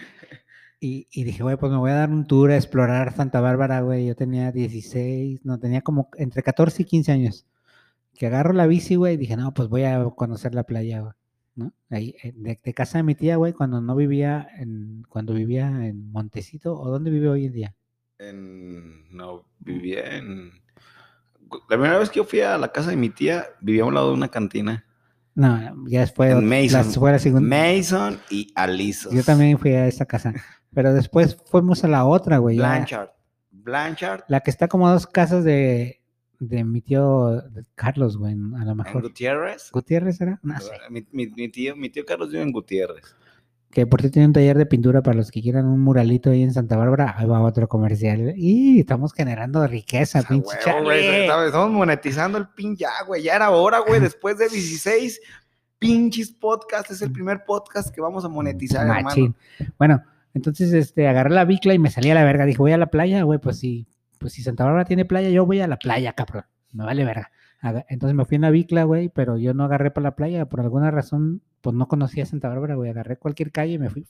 Y, y dije, güey, pues me voy a dar un tour a explorar Santa Bárbara, güey. Yo tenía 16, no, tenía como entre 14 y 15 años. Que agarro la bici, güey, y dije, no, pues voy a conocer la playa, güey. ¿No? Ahí, eh, de, de casa de mi tía, güey, cuando no vivía en, cuando vivía en Montecito, o dónde vive hoy en día. En, no, vivía en... La primera vez que yo fui a la casa de mi tía, vivía a un lado de una cantina. No, ya después, En la, Mason. fue la segunda. Mason y Alisos. Yo también fui a esa casa. Pero después fuimos a la otra, güey. la- Blanchard. Blanchard La que está como a dos casas de, de mi tío Carlos, güey, a lo en mejor. Gutiérrez. ¿Gutiérrez era? No sé. Mi, mi- mi tío, mi tío Carlos vive en Gutiérrez. Que por cierto tiene un taller de pintura para los que quieran un muralito ahí en Santa Bárbara. Ahí va otro comercial. Y estamos generando riqueza, A pinche huevo, güey, estamos- monetizando el pin ya, güey. Ya era hora, güey. Después de 16 pinches podcasts, es el primer podcast que vamos a monetizar, Machín. hermano. Bueno, entonces este, agarré la bicla y me salí a la verga. Dije, voy a la playa, güey, pues si, pues si Santa Bárbara tiene playa, yo voy a la playa, cabrón. Me vale verga. Entonces me fui en la bicla, güey, pero yo no agarré para la playa. Por alguna razón, pues no conocía Santa Bárbara, güey. Agarré cualquier calle y me fui.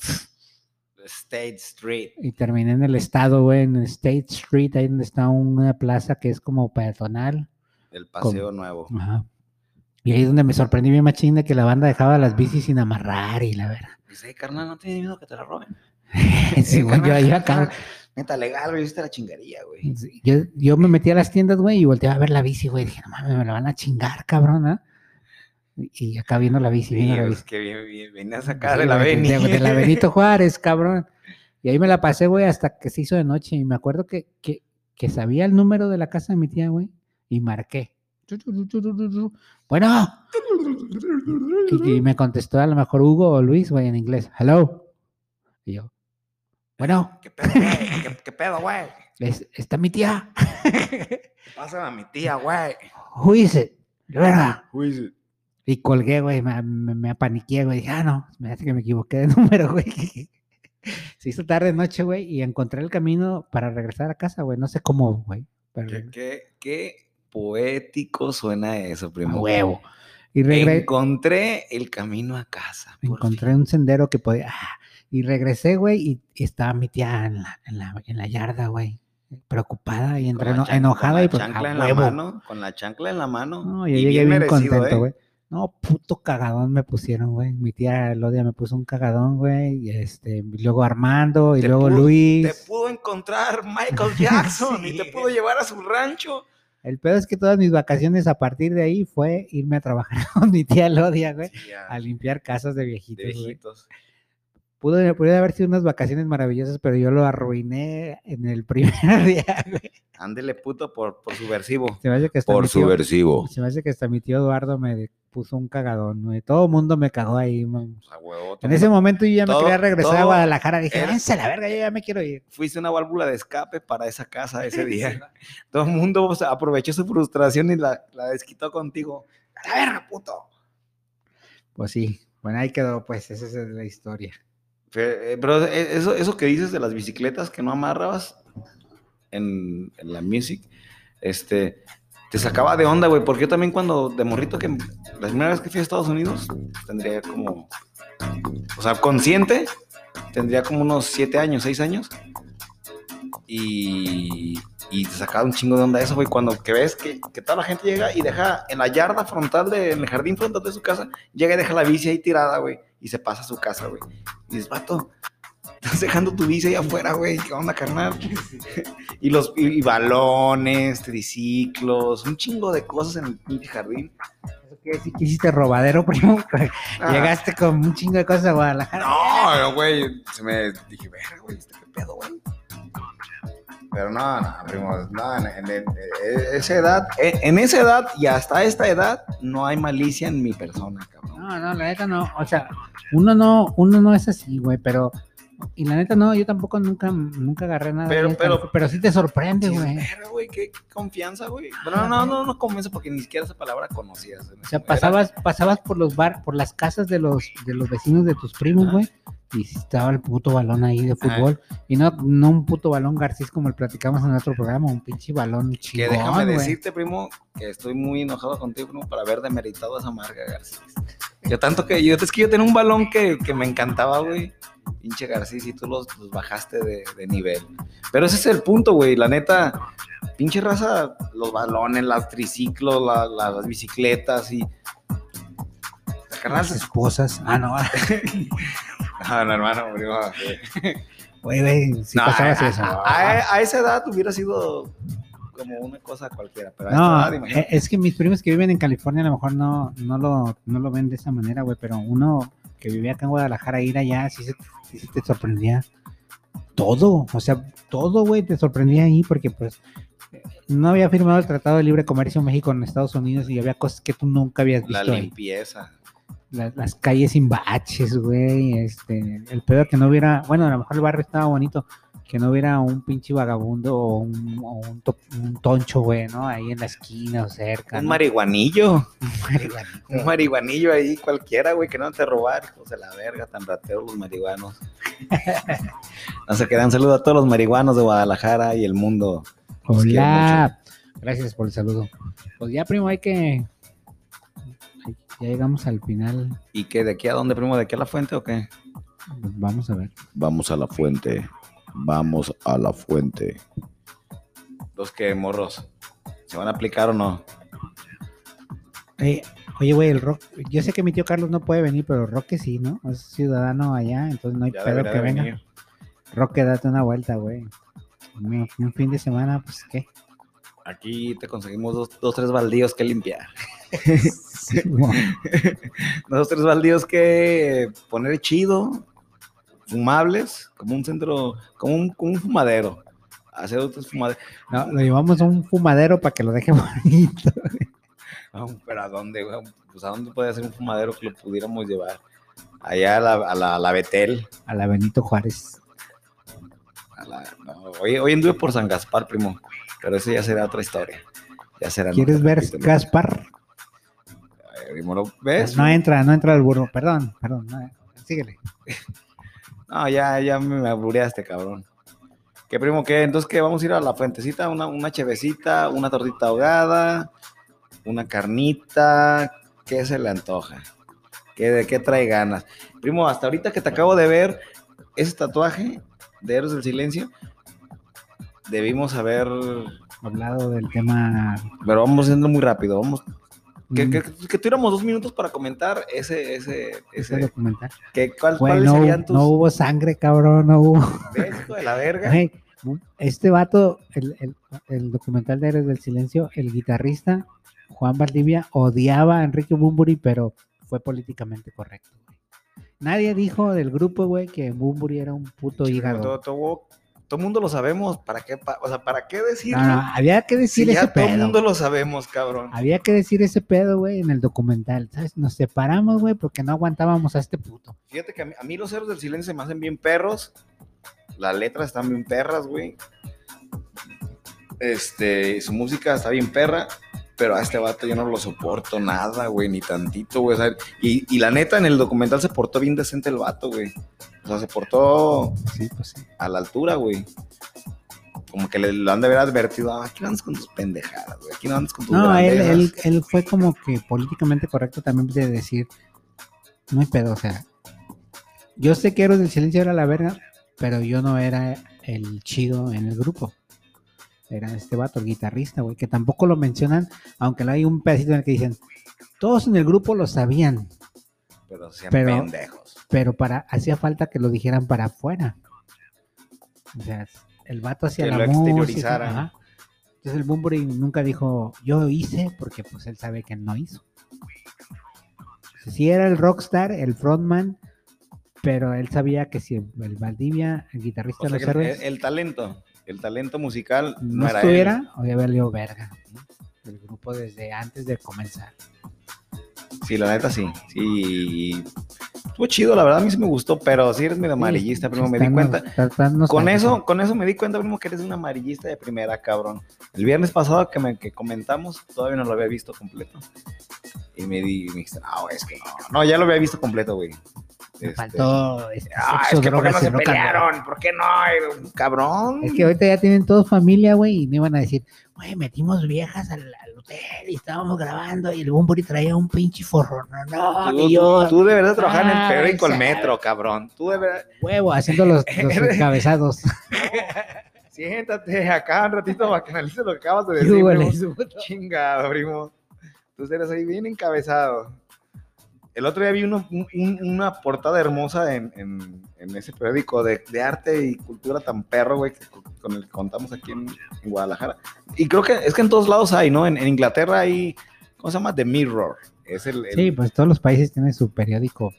State Street. Y terminé en el estado, güey, en State Street, ahí donde está una plaza que es como peatonal. El paseo nuevo. Ajá. Y ahí es donde me sorprendí bien machín de que la banda dejaba las bicis sin amarrar y la verdad. Dice, "Ey, carnal, no tienes miedo que te la roben. Yo, yo acá, carnal, Neta, legal, güey, viste la chingaría, güey. Sí, Yo, yo me metí a las tiendas, güey, y volteaba a ver la bici, güey. Dije, no mames, me la van a chingar, cabrón, ¿ah?". Y y acá viendo la bici, Sí, viendo la bici. que bien, bien, venías acá de Sí, la güey, Beni. De, de la Benito Juárez, cabrón. Y ahí me la pasé, güey, hasta que se hizo de noche. Y me acuerdo que, que, que sabía el número de la casa de mi tía, güey, y marqué. Bueno. Y, y me contestó a lo mejor Hugo o Luis, güey, en inglés. Hello. Y yo, bueno, ¿Qué pedo, güey? ¿Qué, qué pedo, güey? es- está mi tía. Pásame a mi tía, güey. Who is it? De verdad. Uy, Y colgué, güey, me, me, me apaniqué, güey. Dije, ah, no, me hace que me equivoqué de número, güey. Se hizo tarde noche, güey, y encontré el camino para regresar a casa, güey. No sé cómo, güey. Pero ¿Qué, qué, qué poético suena eso, a primo. huevo. Y regre- Encontré el camino a casa. encontré un sendero que podía. ah, y regresé, güey, y, y estaba mi tía en la, en la, en la yarda, güey. Preocupada y entre enojada con y la pues, chancla en la mano. Con la chancla en la mano. No, yo y llegué bien, merecido, contento, ¿eh? güey. No, puto cagadón me pusieron, güey. Mi tía Elodia me puso un cagadón, güey. Y este, y luego Armando, y luego pudo- Luis. Te pudo encontrar Michael Jackson y te pudo llevar a su rancho. El pedo es que todas mis vacaciones a partir de ahí fue irme a trabajar con mi tía Elodia, güey. Sí, A limpiar casas de de viejitos, güey. Pudo, pudo haber sido unas vacaciones maravillosas, pero yo lo arruiné en el primer día, güey. Ándele puto por, por subversivo. Se me hace que hasta mi tío- subversivo. se me hace que hasta mi tío Eduardo me puso un cagadón, güey. Todo el mundo me cagó ahí, man. Huevo, En ese momento yo ya me quería regresar a Guadalajara. Dije, a la verga, yo ya me quiero ir. fuiste una válvula de escape para esa casa ese día. Todo el mundo o sea, aprovechó su frustración y la, la desquitó contigo. A la verga, puto. Pues sí, bueno, ahí quedó, pues, esa es la historia. Eh, Pero eh, eso, eso que dices de las bicicletas que no amarrabas en, en la music, este, te sacaba de onda, güey, porque yo también cuando de morrito que la primera vez que fui a Estados Unidos, tendría como, o sea, consciente, tendría como unos siete años, seis años, y, y te sacaba un chingo de onda eso, güey, cuando que ves que, que toda la gente llega y deja en la yarda frontal, de, en el jardín frontal de su casa, llega y deja la bici ahí tirada, güey, y se pasa a su casa, güey. Y dices, vato, estás dejando tu bici ahí afuera, güey, ¿qué onda, carnal? y los y, y balones, triciclos, un chingo de cosas en el pinche jardín. ¿Eso quiere decir que hiciste robadero, primo? Ah. Llegaste con un chingo de cosas a Guadalajara. No, güey, se me dije, verga, güey, este qué pedo, güey. Pero no, no, primo, no, en, en- en- en esa edad, en, en esa edad y hasta esta edad, no hay malicia en mi persona, cabrón. No, no, la neta no. O sea, uno no, uno no es así, güey, pero. Y la neta no, yo tampoco nunca, nunca agarré nada. Pero- bien pero- pero sí te sorprende, güey. güey, qué, confianza, güey. Bueno, no, no, no confianza porque ni siquiera esa palabra conocías. O sea, pasabas, pasabas por los bar, por las casas de los, de los vecinos de tus primos, güey. Y estaba el puto balón ahí de fútbol. Y no, no un puto balón Garcís como el platicamos en otro programa, un pinche balón Que chingón, déjame güey. decirte, primo, que estoy muy enojado contigo, primo, por haber demeritado esa marca, García. Yo tanto que yo, es que yo tenía un balón que, que me encantaba, güey. Pinche García, y tú los, los bajaste de, de nivel. Pero ese es el punto, güey. La neta, pinche raza, los balones, los triciclos, la- la- las bicicletas y. Las esposas. Ah, no, No, no, hermano, primo. güey. güey, si No, pasabas a, eso. a- a- a esa edad hubiera sido como una cosa cualquiera, pero a esta No, edad, eh, es que mis primos que viven en California a lo mejor no, no, lo, no lo ven de esa manera, güey, pero uno que vivía acá en Guadalajara, ir allá, sí, se, sí se te sorprendía todo, o sea, todo, güey, te sorprendía ahí porque pues eh, no había firmado el Tratado de Libre Comercio México en Estados Unidos y había cosas que tú nunca habías la visto ahí. La- las calles sin baches, güey, este, el pedo que no hubiera, bueno, a lo mejor el barrio estaba bonito, que no hubiera un pinche vagabundo o un, o un, to- un toncho, güey, ¿no? Ahí en la esquina o cerca. Un ¿no? marihuanillo. Un marihuanillo ahí cualquiera, güey, que no te robar, hijos de la verga, tan rateros los marihuanos. no se quedan. Saludo a todos los marihuanos de Guadalajara y el mundo. Los Hola. Gracias por el saludo. Pues ya, primo, hay que. Ya llegamos al final. ¿Y que de aquí a dónde, primo? ¿De aquí a la fuente o qué? Pues vamos a ver. Vamos a la fuente. Vamos a la fuente. Los que morros. ¿Se van a aplicar o no? Eh, Oye, güey, el Rock, yo sé que mi tío Carlos no puede venir, pero Roque sí, ¿no? Es ciudadano allá, entonces no hay Ya pedo que venga. venir. Roque, date una vuelta, güey. Un, un fin de semana, pues, ¿qué? Aquí te conseguimos dos, dos tres baldíos que limpiar. Sí, Dos, tres baldíos que poner chido, fumables, como un centro, como un, como un fumadero. Hacer otros fumaderos. no, lo llevamos a un fumadero para que lo deje bonito. No, pero ¿a dónde, güey? Pues ¿a dónde puede ser un fumadero que lo pudiéramos llevar? Allá a la, a la, a la Betel. A la Benito Juárez. a la- no, hoy, hoy anduve por San Gaspar, primo. Pero eso ya será otra historia. Ya será ¿Quieres ver capítulo. Gaspar? Ay, primo, ¿lo ¿Ves? No entra, no entra el burro. Perdón, perdón. no, síguele. No, ya, ya me, aburriaste, cabrón. ¿Qué primo qué? Entonces, ¿qué? Vamos a ir a la fuentecita, una, una chevecita, una tortita ahogada, una carnita. ¿Qué se le antoja? ¿Qué, ¿De qué trae ganas? Primo, hasta ahorita que te acabo de ver ese tatuaje de Héroes del Silencio, debimos haber. Hablado del tema. Pero vamos siendo muy rápido. Vamos. Que, mm, que, que tuviéramos dos minutos para comentar ese, ese, ese documental. que, ¿cuál- Güey, ¿Cuáles no, serían tus. no hubo sangre, cabrón, no hubo. ¿Ves, hijo de la verga? Güey, este vato, el, el- el documental de Héroes del Silencio, el guitarrista Juan Valdivia odiaba a Enrique Bumburi, pero fue políticamente correcto. Nadie dijo del grupo, güey, que Bumburi era un puto hígado. Todo, todo, todo mundo lo sabemos. ¿Para qué? pa- o sea, ¿para qué decirlo? No, no, había que si decir ya ese todo el pedo. mundo lo sabemos, cabrón. Había que decir ese pedo, güey, en el documental. ¿Sabes? Nos separamos, güey, porque no aguantábamos a este puto. Fíjate que a mí, a mí los héroes del silencio se me hacen bien perros. Las letras están bien perras, güey. Este, su música está bien perra. Pero a este vato yo no lo soporto nada, güey, ni tantito, güey. y, y la neta, en el documental se portó bien decente el vato, güey. O sea, se portó Sí, pues sí. a la altura, güey. Como que le lo han de haber advertido, ah, aquí no andas con tus pendejadas, güey. Aquí no andas con tus No, él, grandezas". él, él fue como que políticamente correcto también de decir, no hay pedo, o sea, yo sé que Héroes del Silencio era la verga, pero yo no era el chido en el grupo. Era este vato, el guitarrista, güey, que tampoco lo mencionan, aunque hay un pedacito en el que dicen, todos en el grupo lo sabían, Pero sean pero- pendejos. pero para hacía falta que lo dijeran para afuera. O sea, el vato hacía la lo música. Entonces el Bumburi nunca dijo, yo hice, porque pues él sabe que no hizo. Sí era el rockstar, el frontman, pero él sabía que si el Valdivia, el guitarrista O de sea los que el, héroes, el talento, el talento musical no, no era estuviera, él. había valido verga. El grupo desde antes de comenzar. Sí, la neta sí. Sí. Estuvo chido, la verdad a mí sí me gustó, pero sí eres medio amarillista, primo, me di cuenta. Con eso, con eso me di cuenta, primo, que eres un amarillista de primera, cabrón. El viernes pasado que, me, que comentamos, todavía no lo había visto completo. Y me, di, me dijiste, no, es que no. No, ya lo había visto completo, güey. Me Este, faltó este, Ah, sexo, es que ¿por qué no se pelearon? ¿Por qué no? Cabrón. Es que ahorita ya tienen todos familia, güey, y no iban a decir, güey, metimos viejas al hotel y estábamos grabando y el Bumburi traía un pinche forro. No, no, Tú, yo, tú deberías trabajar en el Ay, periódico El. Metro, cabrón. Tú deberías... huevo, haciendo los, los encabezados. Siéntate acá un ratito para que analices lo que acabas de decir. primo. Chingado, primo. Tú eres ahí bien encabezado. El otro día vi uno- un- un- una portada hermosa en, en- en ese periódico de, de arte y cultura tan perro, güey, con el que contamos aquí en, en Guadalajara. Y creo que es que en todos lados hay, ¿no? En, en Inglaterra hay, ¿cómo se llama? The Mirror. Es el, el- Sí, pues todos los países tienen su periódico.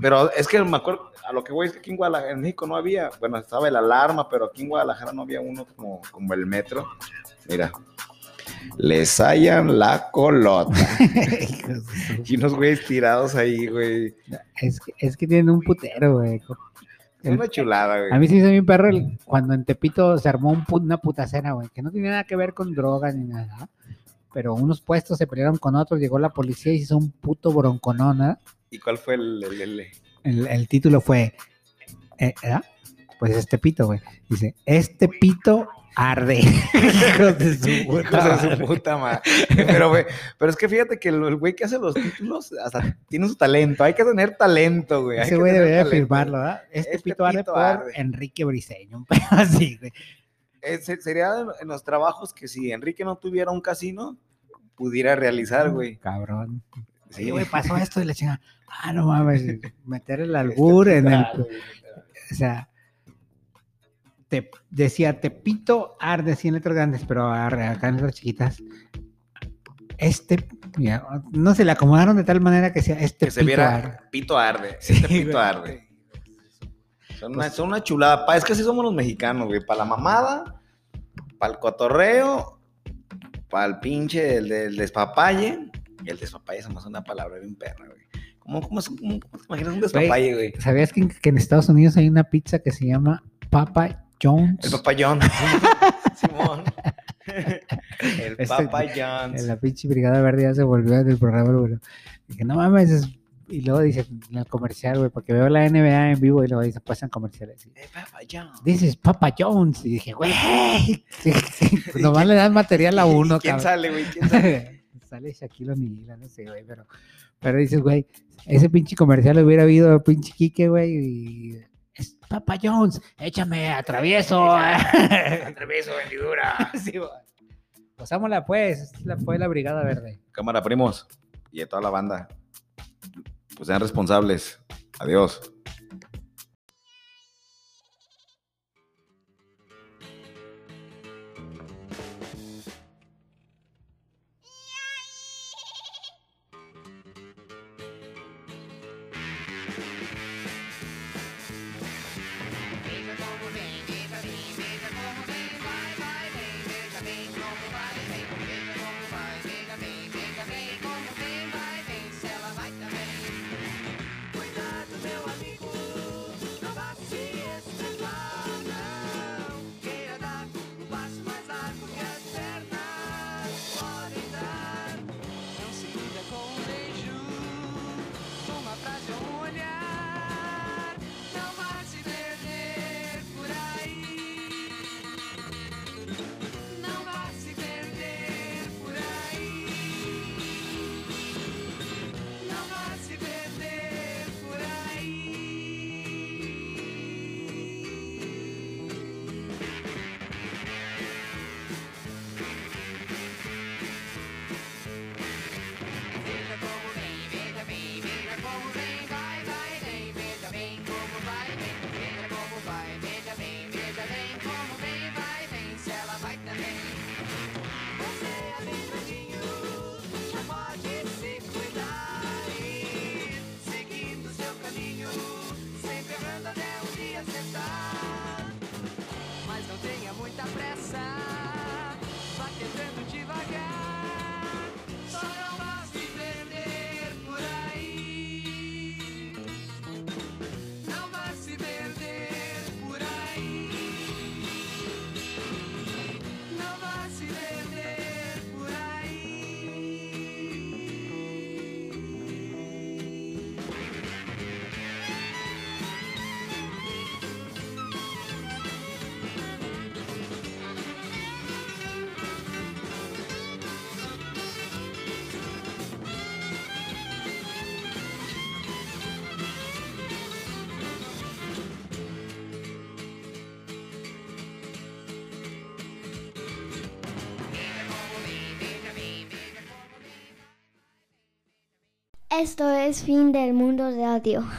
Pero es que me acuerdo, a lo que voy es que aquí en Guadalajara, en México no había, bueno, estaba el alarma, pero aquí en Guadalajara no había uno como, como el metro. Mira, les hallan la colota. Y unos güeyes tirados ahí, güey. es, que, es que tienen un putero, güey. Es una chulada, güey. A mí sí se bien perro el- cuando en Tepito se armó un pu- una putacera, güey, que no tenía nada que ver con drogas ni nada. Pero unos puestos se pelearon con otros, llegó la policía y hizo un puto bronconona. ¿Y cuál fue el, el- el- título fue, eh, ¿ah? Pues este pito, güey. Dice, este pito arde. Hijos de su puta Hijos de su madre. puta madre. Pero, es que fíjate que el güey que hace los títulos hasta tiene su talento. Hay que tener talento, güey. Ese güey debería firmarlo, ¿verdad? Este, Este pito arde pito por. Enrique Briseño, un pedo así, güey. Eh, se- sería en los trabajos que si Enrique no tuviera un casino, pudiera realizar, güey. Cabrón. Sí, güey, pasó esto y le chinga. Ah, no mames, meter el albur en el. O sea, te, decía Tepito arde 100 letras grandes, pero acá en letras chiquitas. Este, mira, no se le acomodaron de tal manera que sea este Que se pito viera arde. pito arde. Sí, este pito güey. arde. Son una, son una chulada. Pa, es que así somos los mexicanos, güey. Para la mamada, para el cotorreo, para el pinche, el del despapalle. El despapalle se me hace una palabra bien perra, güey. ¿Cómo, cómo, es- cómo- cómo te imaginas un despapalle, güey? ¿Sabías que, que en Estados Unidos hay una pizza que se llama Papa Jones? El papayón. Simón. el Este- papayón. En la pinche Brigada Verde ya se volvió del programa, güey. Dije, no mames. es- Y luego dice, en el comercial, güey, porque veo la NBA en vivo y luego dice, pasan comerciales. y, El papayón. This is Papa Jones. Y dije, güey, sí, sí, pues nomás le dan material a uno, ¿Quién cabrón. sale, güey? ¿Quién sale? Sale Shaquille O'Neal, no sé, güey, pero, pero dices, güey, ese pinche comercial hubiera habido pinche Quique, güey, y Papa Jones, échame, atravieso. Atravieso, vendidura. sí. Pasámosla, pues, esta fue la Brigada Verde. Cámara, primos. Y a toda la banda. Pues sean responsables. Adiós. Esto es Fin del Mundo Radio.